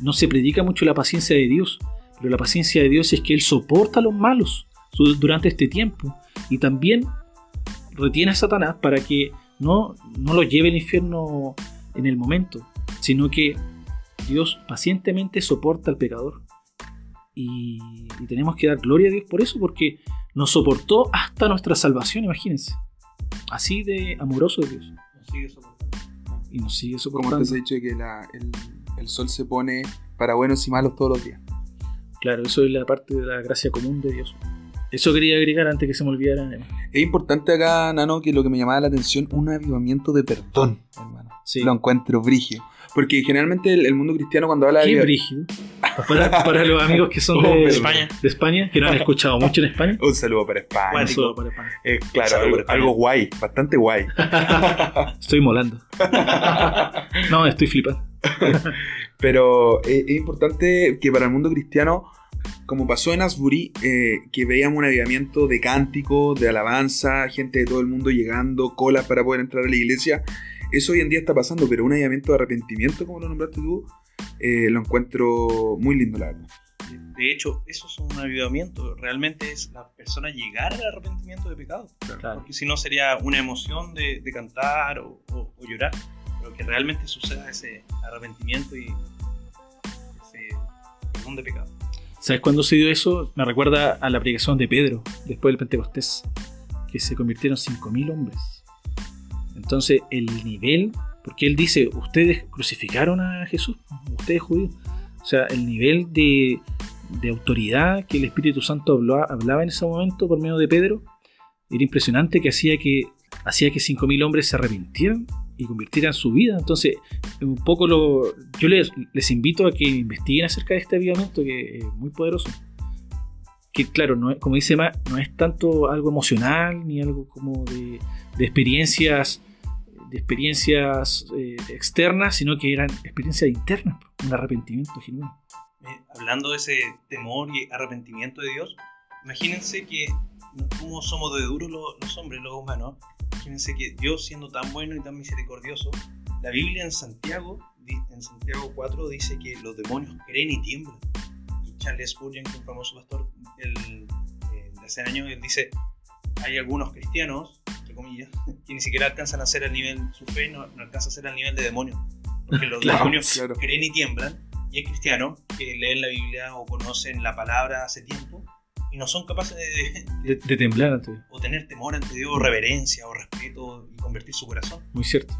No se predica mucho la paciencia de Dios, pero la paciencia de Dios es que Él soporta a los malos durante este tiempo. Y también retiene a Satanás para que no, no lo lleve al infierno en el momento, sino que Dios pacientemente soporta al pecador. Y, y tenemos que dar gloria a Dios por eso, porque nos soportó hasta nuestra salvación, imagínense. Así de amoroso es Dios. Nos sigue soportando. Y nos sigue Como soportando. antes he dicho que la- el, el sol se pone para buenos y malos todos los días. Claro, eso es la parte de la gracia común de Dios. Eso quería agregar antes que se me olvidara. Es importante acá, Nano, que lo que me llamaba la atención, un avivamiento de perdón, hermano. Sí. Lo encuentro brigio. Porque generalmente el, el mundo cristiano cuando habla Qué de... brígido. Para, para los amigos que son [laughs] Oh, de. España. de España, que no han escuchado mucho en España. Un saludo para España. Bueno, Eso para España. Eh, claro, Saludo algo, para España. algo guay, bastante guay. [laughs] [laughs] Estoy molando. No, estoy flipando. Pero eh, es importante que para el mundo cristiano, como pasó en Asbury, eh, que veíamos un avivamiento de cánticos, de alabanza, gente de todo el mundo llegando, colas para poder entrar a la iglesia. Eso hoy en día está pasando, pero un avivamiento de arrepentimiento, como lo nombraste tú, eh, lo encuentro muy lindo, la verdad. De hecho, eso es un avivamiento. Realmente es la persona llegar al arrepentimiento de pecado. Claro. Porque si no sería una emoción de, de cantar o, o- o llorar. Pero que realmente suceda ese arrepentimiento y ese perdón de pecado. ¿Sabes cuándo se dio eso? Me recuerda a la predicación de Pedro, después del Pentecostés, que se convirtieron 5.000 hombres. Entonces, el nivel, porque él dice, ustedes crucificaron a Jesús, ustedes judíos. O sea, el nivel de, de autoridad que el Espíritu Santo hablaba, hablaba en ese momento por medio de Pedro, era impresionante que hacía que, hacía que 5.000 hombres se arrepintieran y convirtieran su vida. Entonces, un poco lo. Yo les, les invito a que investiguen acerca de este avivamiento que es muy poderoso. Que claro, no es- como dice Ma, no es tanto algo emocional ni algo como de, de experiencias de experiencias eh, externas, sino que eran experiencias internas, un arrepentimiento genuino. Eh, hablando de ese temor y arrepentimiento de Dios, imagínense que cómo somos de duros los, los hombres, los humanos. Imagínense que Dios siendo tan bueno y tan misericordioso, la Biblia en Santiago, en Santiago 4 dice que los demonios creen y tiemblan. Y Charles Spurgeon, que es un famoso pastor el, eh, de hace años, él dice, hay algunos cristianos, entre comillas, [laughs] que ni siquiera alcanzan a ser al nivel, su fe no, no alcanza a ser al nivel de demonios. Porque los [laughs] Claro, demonios claro. creen y tiemblan, y hay cristianos que leen la Biblia o conocen la palabra hace tiempo y no son capaces de, De, de temblar ante Dios. o tener temor ante Dios, o reverencia o respeto y convertir su corazón. Muy cierto.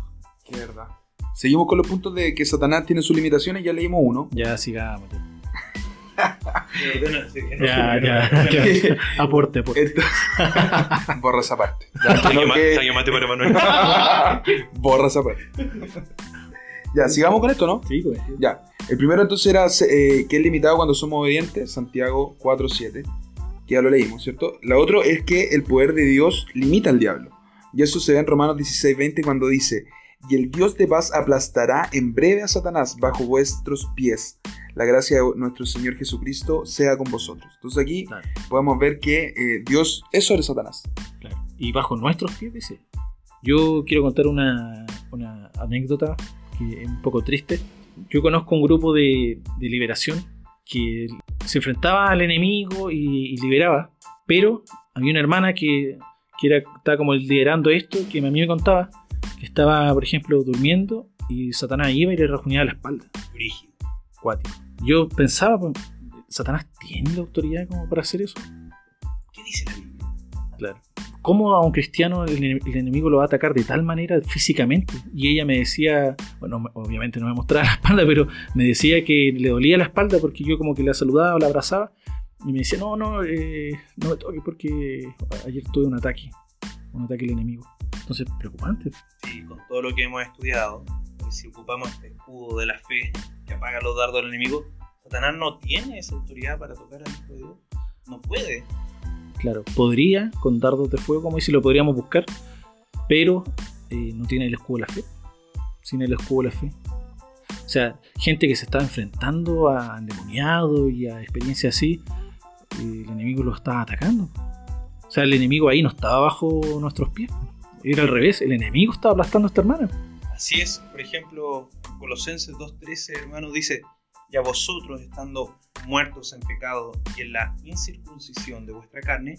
Qué verdad. Seguimos con los puntos de que Satanás tiene sus limitaciones, ya leímos uno. Ya sigamos. ya. Ya, ya, ya. Aporte, aporte. [laughs] Borra esa parte. Mate para Manuel. [laughs] Borra esa parte. Ya, sigamos con esto, ¿no? Sí, pues. Ya. El primero entonces era eh, que es limitado cuando somos obedientes, Santiago 4.7, que ya lo leímos, ¿cierto? La otra es que el poder de Dios limita al diablo. Y eso se ve en Romanos 16.20 cuando dice, y el Dios de paz aplastará en breve a Satanás bajo vuestros pies. La gracia de nuestro Señor Jesucristo sea con vosotros. Entonces aquí Claro. podemos ver que eh, Dios es sobre Satanás. Claro. Y bajo nuestros pies, dice. Yo quiero contar una, una anécdota que es un poco triste. Yo conozco un grupo de, de liberación que se enfrentaba al enemigo y, y liberaba, pero había una hermana que, que era, estaba como liderando esto, que a mí me contaba que estaba, por ejemplo, durmiendo y Satanás iba y le rajuñaba la espalda. Brígido. Cuático. Yo pensaba, pues, ¿Satanás tiene la autoridad como para hacer eso? ¿Qué dice la Biblia? Claro. ¿Cómo a un cristiano el, el enemigo lo va a atacar de tal manera físicamente? Y ella me decía, bueno, me- obviamente no me mostraba [laughs] la espalda, pero me decía que le dolía la espalda porque yo como que la saludaba o la abrazaba. Y me decía, no, no, eh, no me toques porque ayer tuve un ataque, un ataque del enemigo. Entonces, preocupante. Sí, con todo lo que hemos estudiado, y si ocupamos este escudo de la fe que apaga los dardos del enemigo, Satanás no tiene esa autoridad para tocar al Hijo de Dios. No puede. Claro, podría con dardos de fuego, como dice, lo podríamos buscar, pero eh, no tiene el escudo de la fe. Sin el escudo de la fe. O sea, gente que se está enfrentando a endemoniado y a experiencias así, eh, el enemigo lo estaba atacando. O sea, el enemigo ahí no estaba bajo nuestros pies. Era al revés, el enemigo estaba aplastando a esta hermana. Así es, por ejemplo, Colosenses 2.13, hermano, dice, y a vosotros, estando muertos en pecado y en la incircuncisión de vuestra carne,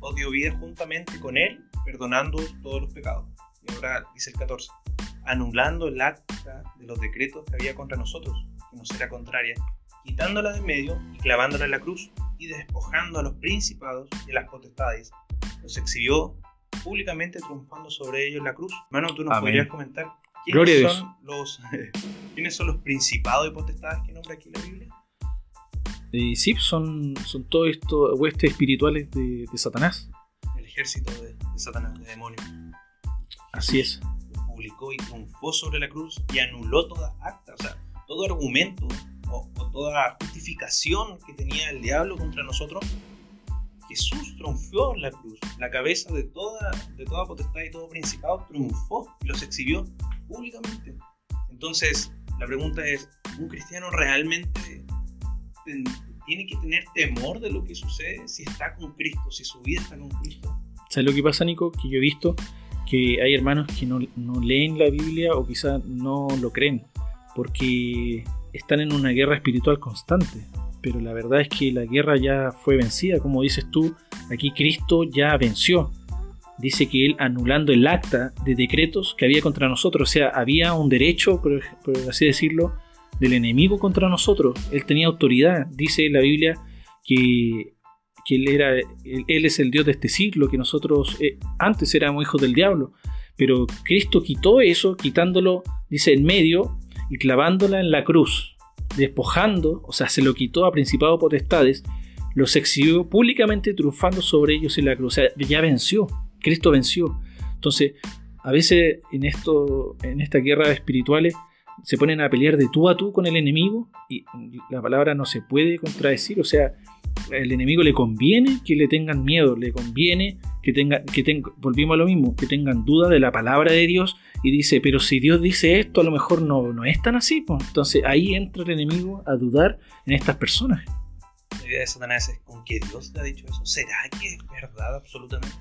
os dio vida juntamente con él, perdonando todos los pecados. Y ahora dice el 14, anulando el acta de los decretos que había contra nosotros, que nos era contraria, quitándola de en medio y clavándola en la cruz, y despojando a los principados y a las potestades, los exhibió públicamente triunfando sobre ellos la cruz. Hermano, tú nos Amén. podrías comentar quiénes Gloria a Dios. son los [laughs] quiénes son los principados y potestades que nombra aquí la Biblia. Y sí, son, son todos estos huestes espirituales de, de Satanás. El ejército de, de Satanás, de demonios. Así es. Lo publicó y triunfó sobre la cruz y anuló toda acta, o sea, todo argumento o, o toda justificación que tenía el diablo contra nosotros. Jesús triunfó en la cruz, la cabeza de toda, de toda potestad y todo principado triunfó y los exhibió públicamente. Entonces, la pregunta es, ¿un cristiano realmente tiene que tener temor de lo que sucede si está con Cristo, si su vida está con Cristo? ¿Sabes lo que pasa, Nico? Que yo he visto que hay hermanos que no, no leen la Biblia o quizás no lo creen porque están en una guerra espiritual constante. Pero la verdad es que la guerra ya fue vencida, como dices tú, aquí Cristo ya venció. Dice que Él anulando el acta de decretos que había contra nosotros, o sea, había un derecho, por, así decirlo, del enemigo contra nosotros. Él tenía autoridad. Dice la Biblia que que él, era, él, él es el Dios de este siglo, que nosotros eh, antes éramos hijos del diablo. Pero Cristo quitó eso, quitándolo, dice, en medio y clavándola en la cruz, despojando, o sea, se lo quitó a principados potestades, los exhibió públicamente triunfando sobre ellos en la cruz. O sea, ya venció, Cristo venció. Entonces, a veces en, esto, en estas guerras espirituales se ponen a pelear de tú a tú con el enemigo y la palabra no se puede contradecir, o sea, el enemigo le conviene que le tengan miedo, le conviene que tengan, que a lo mismo, que tengan duda de la palabra de Dios y dice, pero si Dios dice esto, a lo mejor no, no es tan así, entonces ahí entra el enemigo a dudar en estas personas. La idea de Satanás es con que Dios te ha dicho eso. ¿Será que es verdad absolutamente?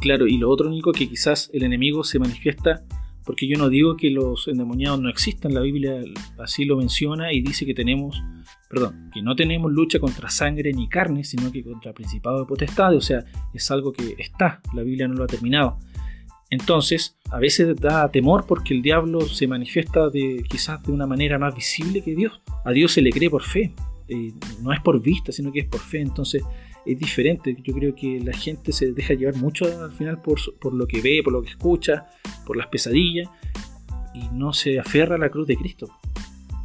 Claro, y lo otro único que quizás el enemigo se manifiesta, porque yo no digo que los endemoniados no existan, la Biblia así lo menciona y dice que tenemos, perdón, que no tenemos lucha contra sangre ni carne, sino que contra principados de potestades, o sea, es algo que está, la Biblia no lo ha terminado. Entonces, a veces da temor porque el diablo se manifiesta de, quizás de una manera más visible que Dios. A Dios se le cree por fe, eh, no es por vista, sino que es por fe. Entonces, es diferente. Yo creo que la gente se deja llevar mucho al final por, por lo que ve, por lo que escucha, por las pesadillas y no se aferra a la cruz de Cristo.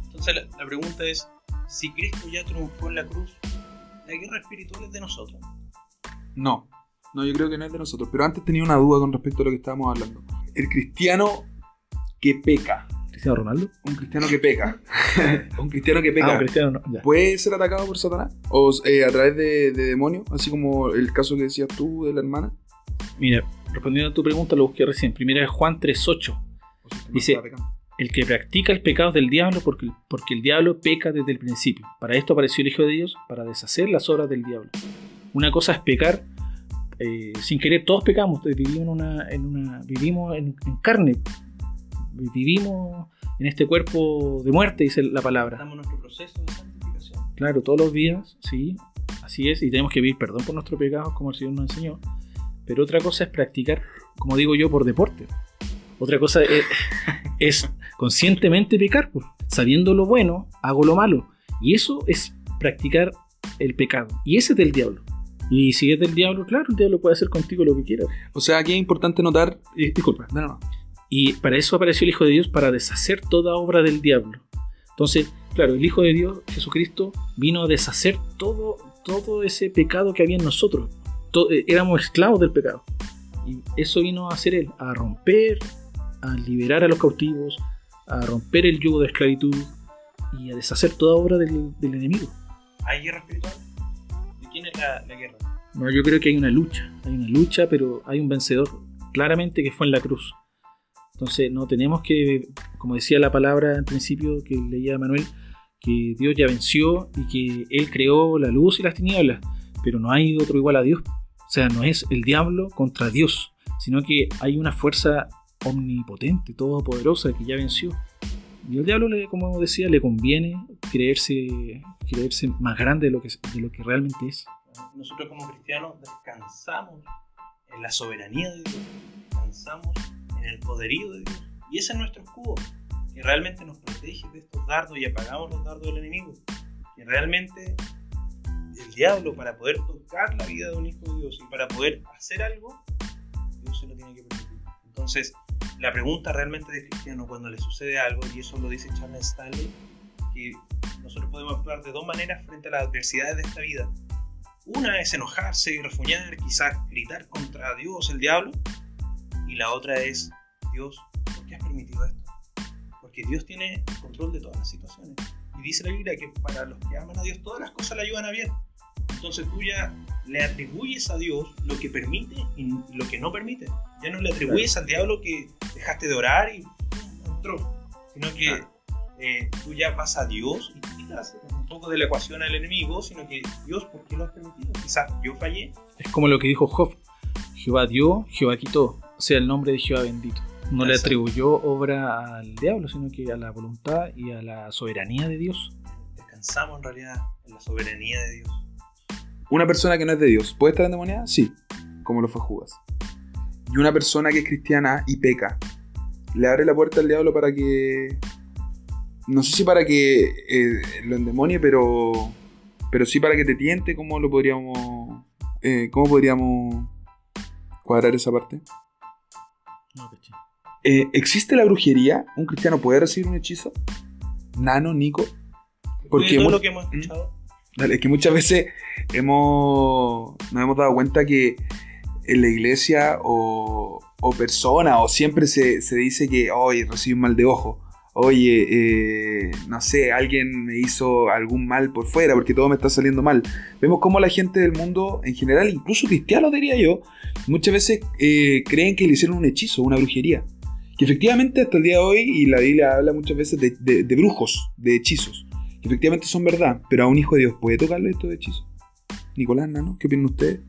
Entonces la, la pregunta es, si Cristo ya triunfó en la cruz, la guerra espiritual es de nosotros. No, no, yo creo que no es de nosotros. Pero antes tenía una duda con respecto a lo que estábamos hablando. El cristiano que peca. ¿Cristiano Ronaldo? Un cristiano que peca. [laughs] un cristiano que peca. Ah, un cristiano no. ya. ¿Puede ser atacado por Satanás? ¿O eh, a través de, de demonios? Así como el caso que decías tú de la hermana. Mira, respondiendo a tu pregunta, lo busqué recién. Primera es Juan 3.8. ¿O si usted no Dice-? El que practica el pecado es del diablo porque, porque el diablo peca desde el principio. Para esto apareció el Hijo de Dios, para deshacer las obras del diablo. Una cosa es pecar eh, sin querer, todos pecamos, vivimos en una, en una vivimos en, en carne, vivimos en este cuerpo de muerte, dice la palabra. Estamos en nuestro proceso de santificación. Claro, todos los días, sí, así es, y tenemos que pedir perdón por nuestros pecados, como el Señor nos enseñó. Pero otra cosa es practicar, como digo yo, por deporte. Otra cosa es, [laughs] es conscientemente pecar, pues. sabiendo lo bueno, hago lo malo. Y eso es practicar el pecado. Y ese es del diablo. Y si es del diablo, claro, el diablo puede hacer contigo lo que quiera. O sea, aquí es importante notar. Eh, disculpa. No, no, no. Y para eso apareció el Hijo de Dios, para deshacer toda obra del diablo. Entonces, claro, el Hijo de Dios, Jesucristo, vino a deshacer todo, todo ese pecado que había en nosotros. To- eh, éramos esclavos del pecado. Y eso vino a hacer Él, a romper, a liberar a los cautivos, a romper el yugo de esclavitud y a deshacer toda obra del, del enemigo. ¿Hay guerra espiritual? ¿De quién es la, la guerra? No, yo creo que hay una lucha, hay una lucha, pero hay un vencedor claramente que fue en la cruz. Entonces no tenemos que, como decía la palabra al principio que leía Manuel, que Dios ya venció y que Él creó la luz y las tinieblas, pero no hay otro igual a Dios. O sea, no es el diablo contra Dios, sino que hay una fuerza omnipotente, todopoderosa que ya venció. Y al diablo, como decía, le conviene creerse, creerse más grande de lo, que, de lo que realmente es. Nosotros como cristianos descansamos en la soberanía de Dios, descansamos en el poderío de Dios. Y ese es nuestro escudo, que realmente nos protege de estos dardos y apagamos los dardos del enemigo. Que realmente el diablo, para poder tocar la vida de un hijo de Dios y para poder hacer algo, Dios se lo tiene que permitir. Entonces, la pregunta realmente de cristiano cuando le sucede algo, y eso lo dice Charles Stanley, que nosotros podemos actuar de dos maneras frente a las adversidades de esta vida. Una es enojarse y refuñar, quizás gritar contra Dios, el diablo. Y la otra es, Dios, ¿por qué has permitido esto? Porque Dios tiene control de todas las situaciones. Y dice la Biblia que para los que aman a Dios todas las cosas le ayudan a bien. Entonces tú ya le atribuyes a Dios lo que permite y lo que no permite. Ya no le atribuyes al diablo que dejaste de orar y entró. Sino que Claro. eh, tú ya vas a Dios y quitas un poco de la ecuación al enemigo, sino que Dios, ¿por qué lo has permitido? Quizás yo fallé, Es como lo que dijo Job. Jehová dio, Jehová quitó. O sea, el nombre de Jehová bendito. No le atribuyó obra al diablo, sino que a la voluntad y a la soberanía de Dios. descansamos en realidad en la soberanía de Dios. Una persona que no es de Dios, ¿puede estar endemoniada? Sí, como lo fue Judas. Y una persona que es cristiana y peca, le abre la puerta al diablo para que. No sé si para que eh, lo endemonie, pero. Pero sí para que te tiente, ¿cómo lo podríamos. eh, ¿Cómo podríamos cuadrar esa parte? No. Eh, ¿Existe la brujería? ¿Un cristiano puede recibir un hechizo? Nano, Nico. Porque mu- lo que hemos escuchado, Dale, es que muchas veces hemos, nos hemos dado cuenta que en la iglesia o, o persona o siempre se, se dice que, oye, recibí un mal de ojo. Oye, eh, no sé, alguien me hizo algún mal por fuera porque todo me está saliendo mal. Vemos cómo la gente del mundo en general, incluso cristianos diría yo, muchas veces eh, creen que le hicieron un hechizo, una brujería. Que efectivamente hasta el día de hoy, y la Biblia habla muchas veces de, brujos, de hechizos que efectivamente son verdad, pero a un hijo de Dios puede tocarle estos hechizos. Nicolás, Nano, ¿qué opinan ustedes?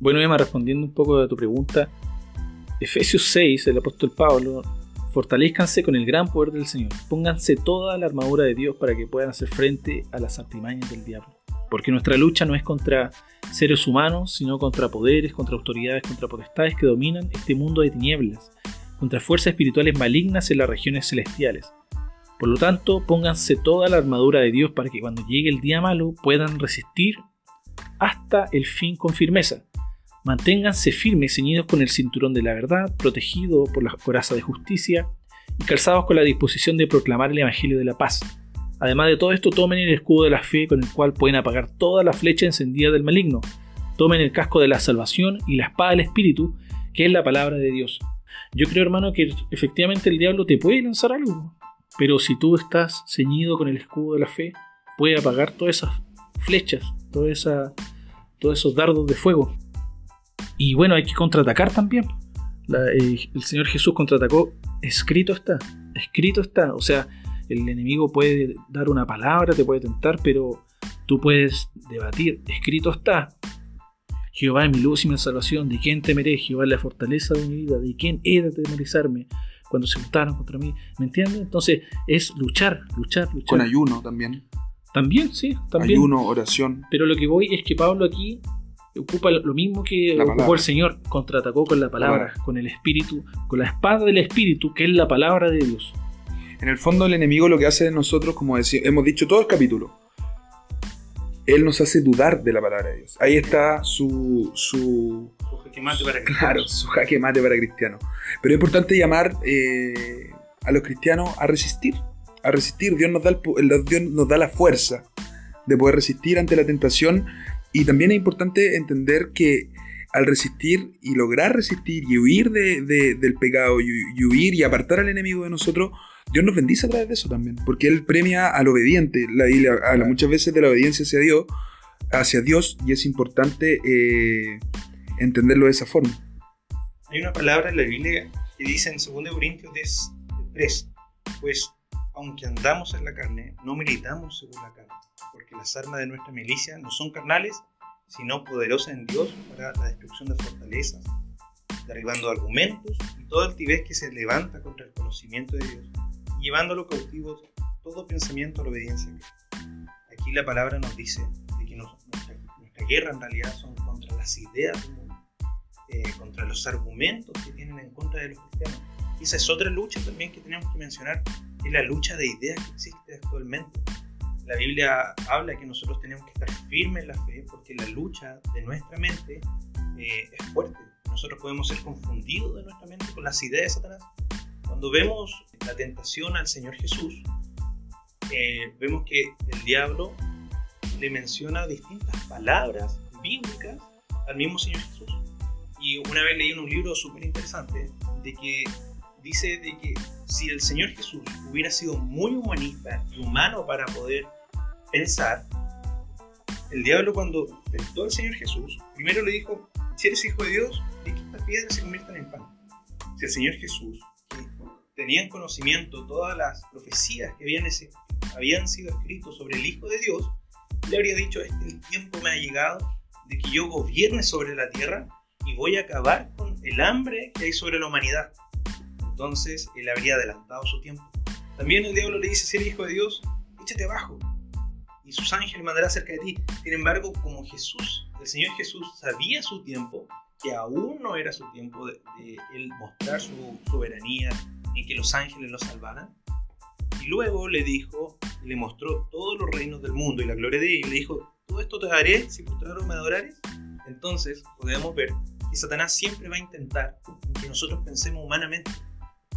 Bueno, Emma, respondiendo un poco a tu pregunta, Efesios 6, el apóstol Pablo, fortalezcanse con el gran poder del Señor, pónganse toda la armadura de Dios para que puedan hacer frente a las artimañas del diablo. Porque nuestra lucha no es contra seres humanos, sino contra poderes, contra autoridades, contra potestades que dominan este mundo de tinieblas, contra fuerzas espirituales malignas en las regiones celestiales. Por lo tanto, pónganse toda la armadura de Dios para que cuando llegue el día malo puedan resistir hasta el fin con firmeza. Manténganse firmes, ceñidos con el cinturón de la verdad, protegidos por la coraza de justicia y calzados con la disposición de proclamar el Evangelio de la paz. Además de todo esto, tomen el escudo de la fe con el cual pueden apagar toda la flecha encendida del maligno. Tomen el casco de la salvación y la espada del Espíritu, que es la palabra de Dios. Yo creo, hermano, que efectivamente el diablo te puede lanzar algo, pero si tú estás ceñido con el escudo de la fe, puede apagar todas esas flechas, toda esa, todos esos dardos de fuego. Y bueno, hay que contraatacar también. Eh, el Señor Jesús contraatacó, escrito está, escrito está. O sea, el enemigo puede dar una palabra, te puede tentar, pero tú puedes debatir, escrito está. Jehová es mi luz y mi salvación, ¿de quién temeré? Jehová es la fortaleza de mi vida, ¿de quién he de temerizarme? Cuando se juntaron contra mí, ¿me entiendes? Entonces es luchar, luchar, luchar. Con ayuno también. También, sí, también. Ayuno, oración. Pero lo que voy es que Pablo aquí ocupa lo mismo que ocupó el Señor, contraatacó con la palabra, con el espíritu, con la espada del espíritu, que es la palabra de Dios. En el fondo el enemigo lo que hace de nosotros, como hemos dicho todo el capítulo, él nos hace dudar de la palabra de Dios. Ahí está su... su, jaque mate para cristianos. Claro, su jaque mate para cristianos. Pero es importante llamar eh, a los cristianos a resistir. A resistir. Dios nos, da Dios nos da la fuerza de poder resistir ante la tentación. Y también es importante entender que al resistir y lograr resistir y huir del pecado y huir y apartar al enemigo de nosotros, Dios nos bendice a través de eso también, porque Él premia al obediente. La Biblia habla muchas veces de la obediencia hacia Dios, hacia Dios y es importante eh, entenderlo de esa forma. Hay una palabra en la Biblia que dice en 2 Corintios 3, pues aunque andamos en la carne, no militamos según la carne, porque las armas de nuestra milicia no son carnales, sino poderosas en Dios para la destrucción de fortalezas, derribando argumentos y toda altivez que se levanta contra el conocimiento de Dios llevándolo cautivo todo pensamiento a la obediencia. Aquí la palabra nos dice de que nuestra, guerra en realidad son contra las ideas del eh, contra los argumentos que tienen en contra de los cristianos. Y esa es otra lucha también que tenemos que mencionar, es la lucha de ideas que existe actualmente. La Biblia habla que nosotros tenemos que estar firmes en la fe porque la lucha de nuestra mente eh, es fuerte. Nosotros podemos ser confundidos de nuestra mente con las ideas de Satanás cuando vemos la tentación al Señor Jesús, eh, vemos que el diablo le menciona distintas palabras bíblicas al mismo Señor Jesús. Y una vez leí en un libro súper interesante de que dice de que si el Señor Jesús hubiera sido muy humanista y humano para poder pensar, el diablo cuando tentó al Señor Jesús, primero le dijo, si eres hijo de Dios, di que estas piedras se conviertan en pan. Si el Señor Jesús tenían conocimiento todas las profecías que habían, habían sido escritas sobre el Hijo de Dios, le habría dicho, este, el tiempo me ha llegado de que yo gobierne sobre la tierra y voy a acabar con el hambre que hay sobre la humanidad. Entonces él habría adelantado su tiempo. También el diablo le dice, si eres hijo de Dios, échate abajo y sus ángeles mandará cerca de ti. Sin embargo, como Jesús, el Señor Jesús sabía su tiempo, que aún no era su tiempo de, él mostrar su soberanía, en que los ángeles lo salvaran. Y luego le dijo, le mostró todos los reinos del mundo y la gloria de Dios, y le dijo, todo esto te daré si postraros me adorares. Entonces podemos ver que Satanás siempre va a intentar que nosotros pensemos humanamente.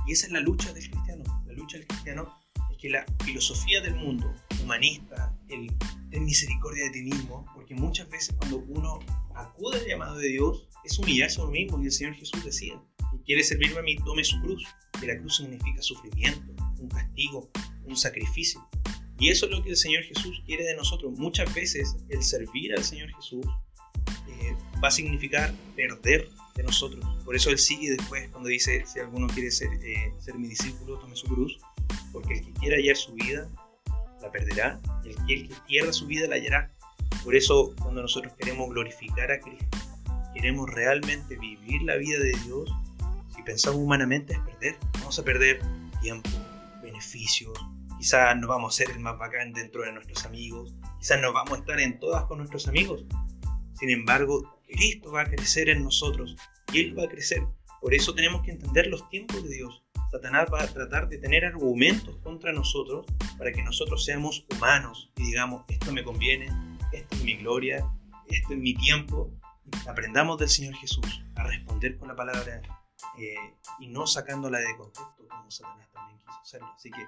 Y esa es la lucha del cristiano. La lucha del cristiano que la filosofía del mundo, humanista, el misericordia de ti mismo, porque muchas veces cuando uno acude al llamado de Dios, es humillarse a uno mismo. Y el Señor Jesús decía, quiere servirme a mí, tome su cruz. Que la cruz significa sufrimiento, un castigo, un sacrificio. Y eso es lo que el Señor Jesús quiere de nosotros. Muchas veces el servir al Señor Jesús eh, va a significar perder de nosotros. Por eso Él sigue después cuando dice, si alguno quiere ser, eh, ser mi discípulo, tome su cruz. Porque el que quiera hallar su vida, la perderá. Y el que, pierda su vida, la hallará. Por eso cuando nosotros queremos glorificar a Cristo, queremos realmente vivir la vida de Dios, pensamos humanamente es perder. Vamos a perder tiempo, beneficios, quizás no vamos a ser el más bacán dentro de nuestros amigos, quizás no vamos a estar en todas con nuestros amigos. Sin embargo, Cristo va a crecer en nosotros y Él va a crecer. Por eso tenemos que entender los tiempos de Dios. Satanás va a tratar de tener argumentos contra nosotros para que nosotros seamos humanos y digamos, esto me conviene, esto es mi gloria, esto es mi tiempo. Aprendamos del Señor Jesús a responder con la palabra eh, y no sacándola de contexto como Satanás también quiso hacerlo. Así que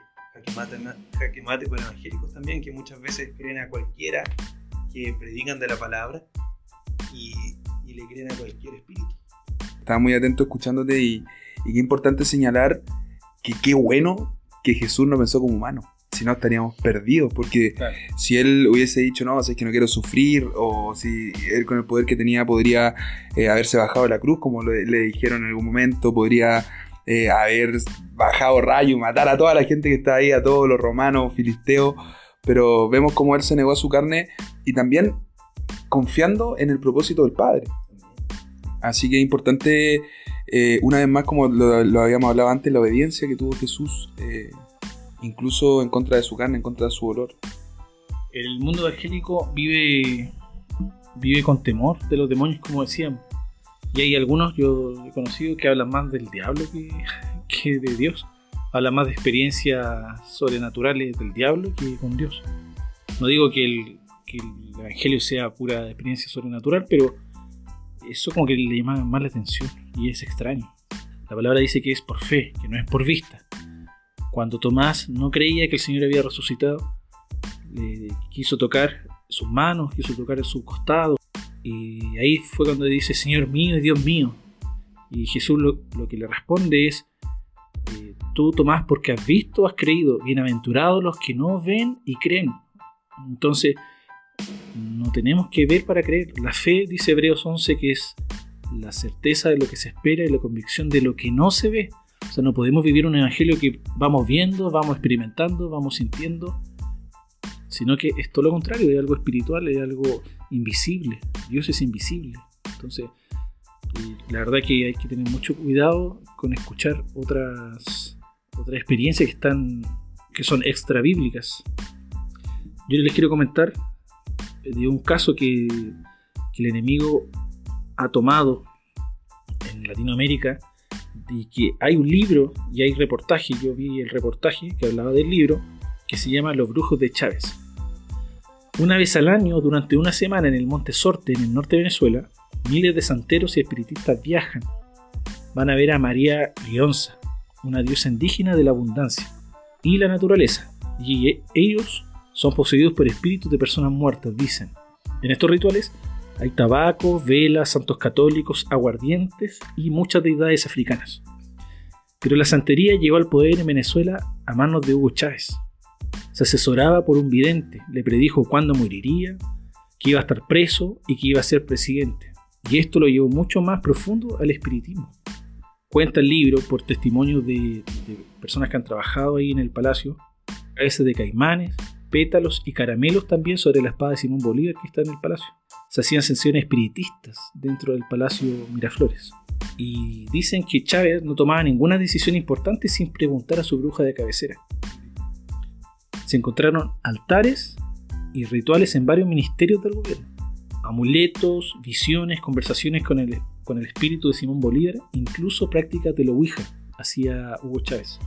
jaque mate, con evangélicos también, que muchas veces creen a cualquiera que predican de la palabra y, le creen a cualquier espíritu. Estaba muy atento escuchándote y, y qué importante señalar que qué bueno que Jesús no pensó como humano si no estaríamos perdidos, porque si él hubiese dicho, no, es que no quiero sufrir, o si él con el poder que tenía podría eh, haberse bajado la cruz, como le, dijeron en algún momento, podría eh, haber bajado rayo, matar a toda la gente que está ahí, a todos los romanos, filisteos, pero vemos cómo él se negó a su carne y también confiando en el propósito del Padre. Así que es importante, eh, una vez más, como lo, habíamos hablado antes, la obediencia que tuvo Jesús incluso en contra de su carne, en contra de su olor. El mundo evangélico vive, vive con temor de los demonios, como decíamos. Y hay algunos, yo he conocido, que hablan más del diablo [laughs] que, de Dios. Hablan más de experiencias sobrenaturales del diablo que con Dios. No digo que el, que el evangelio sea pura experiencia sobrenatural, pero eso como que le llama más la atención y es extraño. La palabra dice que es por fe, que no es por vista. Cuando Tomás no creía que el Señor había resucitado, le quiso tocar sus manos, quiso tocar su costado. Y ahí fue cuando dice, Señor mío y Dios mío. Y Jesús lo, que le responde es, eh, tú Tomás porque has visto, has creído, bienaventurados los que no ven y creen. Entonces, no tenemos que ver para creer. La fe, dice Hebreos 11, que es la certeza de lo que se espera y la convicción de lo que no se ve. O sea, no podemos vivir un evangelio que vamos viendo, vamos experimentando, vamos sintiendo, sino que es todo lo contrario, es algo espiritual, es algo invisible. Dios es invisible. Entonces, la verdad que hay que tener mucho cuidado con escuchar otras, otras experiencias que, están, que son extra bíblicas. Yo les quiero comentar de un caso que, el enemigo ha tomado en Latinoamérica y que hay un libro y hay reportaje, yo vi el reportaje que hablaba del libro, que se llama Los Brujos de Chávez. Una vez al año, durante una semana en el Monte Sorte, en el norte de Venezuela, miles de santeros y espiritistas viajan. Van a ver a María Lionza, una diosa indígena de la abundancia y la naturaleza, y ellos son poseídos por espíritus de personas muertas, dicen. En estos rituales hay tabaco, velas, santos católicos, aguardientes y muchas deidades africanas. Pero la santería llegó al poder en Venezuela a manos de Hugo Chávez. Se asesoraba por un vidente, le predijo cuándo moriría, que iba a estar preso y que iba a ser presidente. Y esto lo llevó mucho más profundo al espiritismo. Cuenta el libro por testimonio de, personas que han trabajado ahí en el palacio, a veces de caimanes, pétalos y caramelos también sobre la espada de Simón Bolívar que está en el palacio se hacían sesiones espiritistas dentro del Palacio Miraflores. Y dicen que Chávez no tomaba ninguna decisión importante sin preguntar a su bruja de cabecera. Se encontraron altares y rituales en varios ministerios del gobierno. Amuletos, visiones, conversaciones con el, con el espíritu de Simón Bolívar, incluso prácticas de lo Ouija, hacía Hugo Chávez.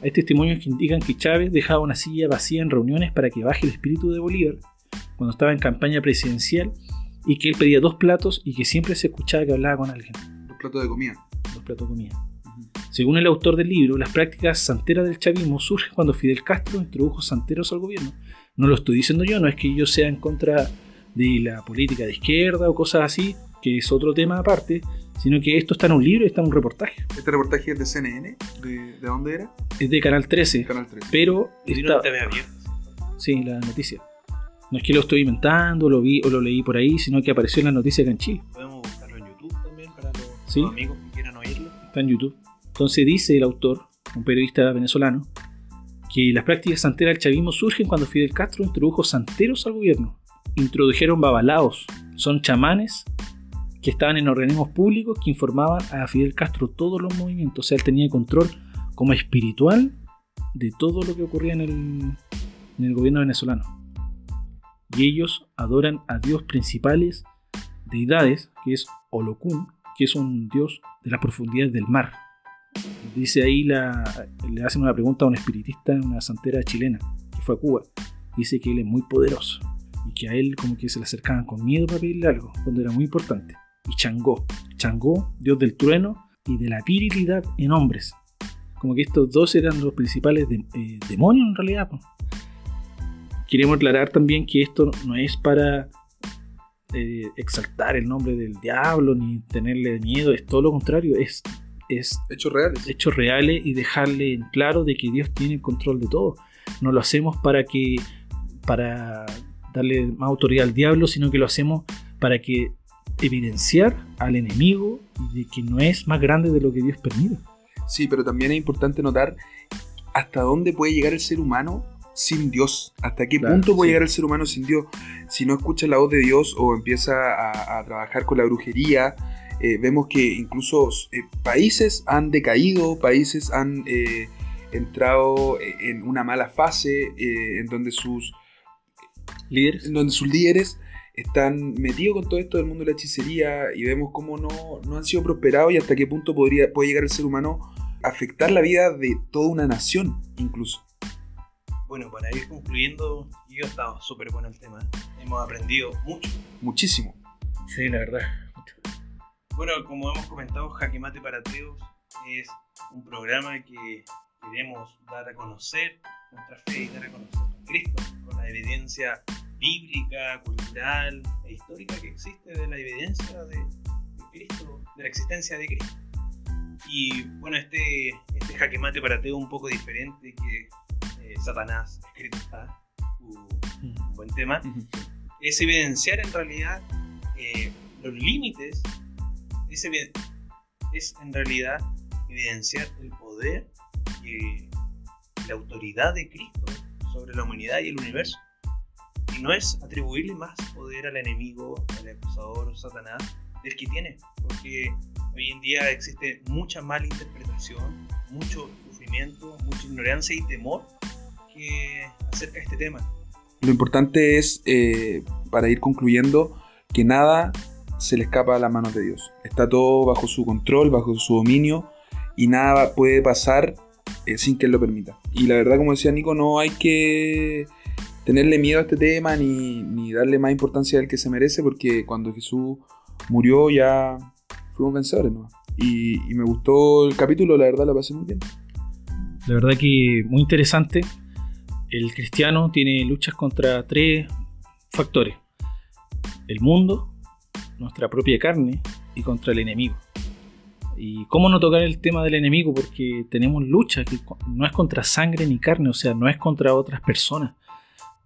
Hay testimonios que indican que Chávez dejaba una silla vacía en reuniones para que baje el espíritu de Bolívar cuando estaba en campaña presidencial y que él pedía dos platos y que siempre se escuchaba que hablaba con alguien. Dos platos de comida. Dos platos de comida. Según el autor del libro, las prácticas santeras del chavismo surgen cuando Fidel Castro introdujo santeros al gobierno. No lo estoy diciendo yo, no es que yo sea en contra de la política de izquierda o cosas así, que es otro tema aparte, sino que esto está en un libro y está en un reportaje. ¿Este reportaje es de CNN? ¿De, dónde era? Es de Canal 13. Canal 13. Pero... Está... Sí, la noticia. No es que lo estoy inventando, lo vi o lo leí por ahí, sino que apareció en la noticia acá en Chile. Podemos buscarlo en YouTube también para los, amigos que quieran oírlo. Está en YouTube. Entonces dice el autor, un periodista venezolano, que las prácticas santeras del chavismo surgen cuando Fidel Castro introdujo santeros al gobierno. Introdujeron babalaos, son chamanes que estaban en organismos públicos que informaban a Fidel Castro todos los movimientos. O sea, él tenía control como espiritual de todo lo que ocurría en el, en el gobierno venezolano y ellos adoran a dios principales deidades, que es Olokun, que es un dios de las profundidades del mar. Dice ahí, la, le hacen una pregunta a un espiritista, una santera chilena, que fue a Cuba. Dice que él es muy poderoso y que a él como que se le acercaban con miedo para pedirle algo, cuando era muy importante. Y Changó, Changó, dios del trueno, y de la virilidad en hombres. Como que estos dos eran los principales eh, demonios en realidad. Queremos aclarar también que esto no es para eh, exaltar el nombre del diablo ni tenerle miedo, es todo lo contrario, es, es hechos reales. Hechos reales y dejarle en claro de que Dios tiene el control de todo. No lo hacemos para que para darle más autoridad al diablo, sino que lo hacemos para que evidenciar al enemigo y de que no es más grande de lo que Dios permite. Sí, pero también es importante notar hasta dónde puede llegar el ser humano sin Dios. ¿Hasta qué punto puede llegar el ser humano sin Dios? Si no escucha la voz de Dios o empieza a, trabajar con la brujería, eh, vemos que incluso eh, países han decaído, países han eh, entrado en una mala fase en donde sus líderes, en donde sus líderes están metidos con todo esto del mundo de la hechicería y vemos cómo no, no han sido prosperados y hasta qué punto podría, puede llegar el ser humano a afectar la vida de toda una nación incluso. Bueno, para ir concluyendo, yo he estado súper bueno el tema. Hemos aprendido mucho. Muchísimo. Sí, la verdad. Bueno, como hemos comentado, Jaque Mate para Teos es un programa que queremos dar a conocer nuestra fe y dar a conocer a Cristo con la evidencia bíblica, cultural e histórica que existe de la evidencia de, Cristo, de la existencia de Cristo. Y bueno, este, este jaque mate para Teo un poco diferente que eh, Satanás, escrito está, un buen tema, es evidenciar en realidad eh, los límites, es, es en realidad evidenciar el poder y la autoridad de Cristo sobre la humanidad y el universo no es atribuirle más poder al enemigo, al acusador, Satanás, del que tiene. Porque hoy en día existe mucha mala interpretación, mucho sufrimiento, mucha ignorancia y temor que acerca de este tema. Lo importante es, eh, para ir concluyendo, que nada se le escapa a las manos de Dios. Está todo bajo su control, bajo su dominio y nada puede pasar eh, sin que Él lo permita. Y la verdad, como decía Nico, no hay que tenerle miedo a este tema ni, darle más importancia al que se merece, porque cuando Jesús murió ya fuimos vencedores, ¿no? Y, me gustó el capítulo, la verdad la pasé muy bien. La verdad que muy interesante. El cristiano tiene luchas contra tres factores. El mundo, nuestra propia carne y contra el enemigo. ¿Y cómo no tocar el tema del enemigo? Porque tenemos lucha que no es contra sangre ni carne, o sea, no es contra otras personas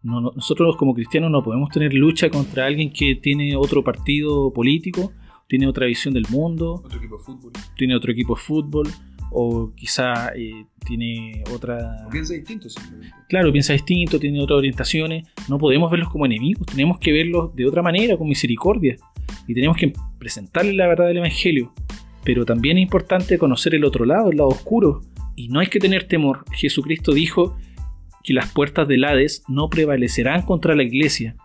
nosotros como cristianos no podemos tener lucha contra alguien que tiene otro partido político, tiene otra visión del mundo, otro equipo de fútbol, tiene otro equipo de fútbol o quizá eh, tiene otra... piensa distinto simplemente. Claro, piensa distinto, tiene otras orientaciones. No podemos verlos como enemigos, tenemos que verlos de otra manera, con misericordia. Y tenemos que presentarles la verdad del Evangelio. Pero también es importante conocer el otro lado, el lado oscuro. Y no hay que tener temor. Jesucristo dijo que las puertas del Hades no prevalecerán contra la iglesia.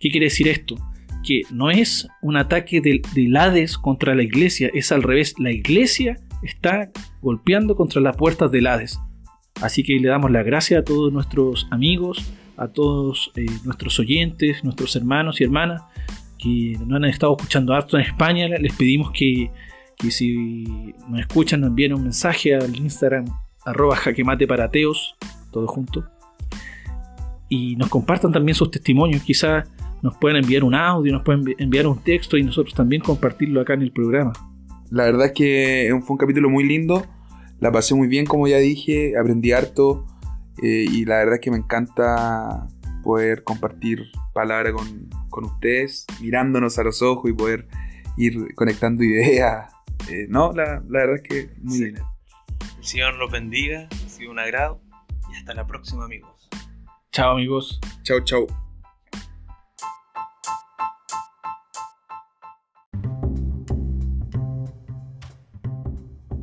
¿Qué quiere decir esto? Que no es un ataque del, Hades contra la iglesia, es al revés, la iglesia está golpeando contra las puertas del Hades. Así que le damos la gracia a todos nuestros amigos, a todos eh, nuestros oyentes, nuestros hermanos y hermanas que nos han estado escuchando harto en España. Les pedimos que, si nos escuchan nos envíen un mensaje al Instagram arroba jaquemateparateos, todo junto y nos compartan también sus testimonios. Quizás nos puedan enviar un audio, nos pueden enviar un texto y nosotros también compartirlo acá en el programa. La verdad es que fue un capítulo muy lindo. La pasé muy bien, como ya dije, aprendí harto eh, y la verdad es que me encanta poder compartir palabras con, ustedes, mirándonos a los ojos y poder ir conectando ideas. Eh, no, la, verdad es que muy bien. El Señor los bendiga, ha sido un agrado y hasta la próxima amigos. Chao amigos. Chao, chao.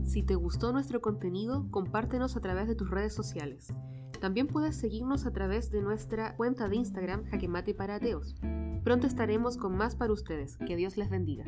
Si te gustó nuestro contenido, compártenos a través de tus redes sociales. También puedes seguirnos a través de nuestra cuenta de Instagram Jaquemate para Ateos. Pronto estaremos con más para ustedes. Que Dios les bendiga.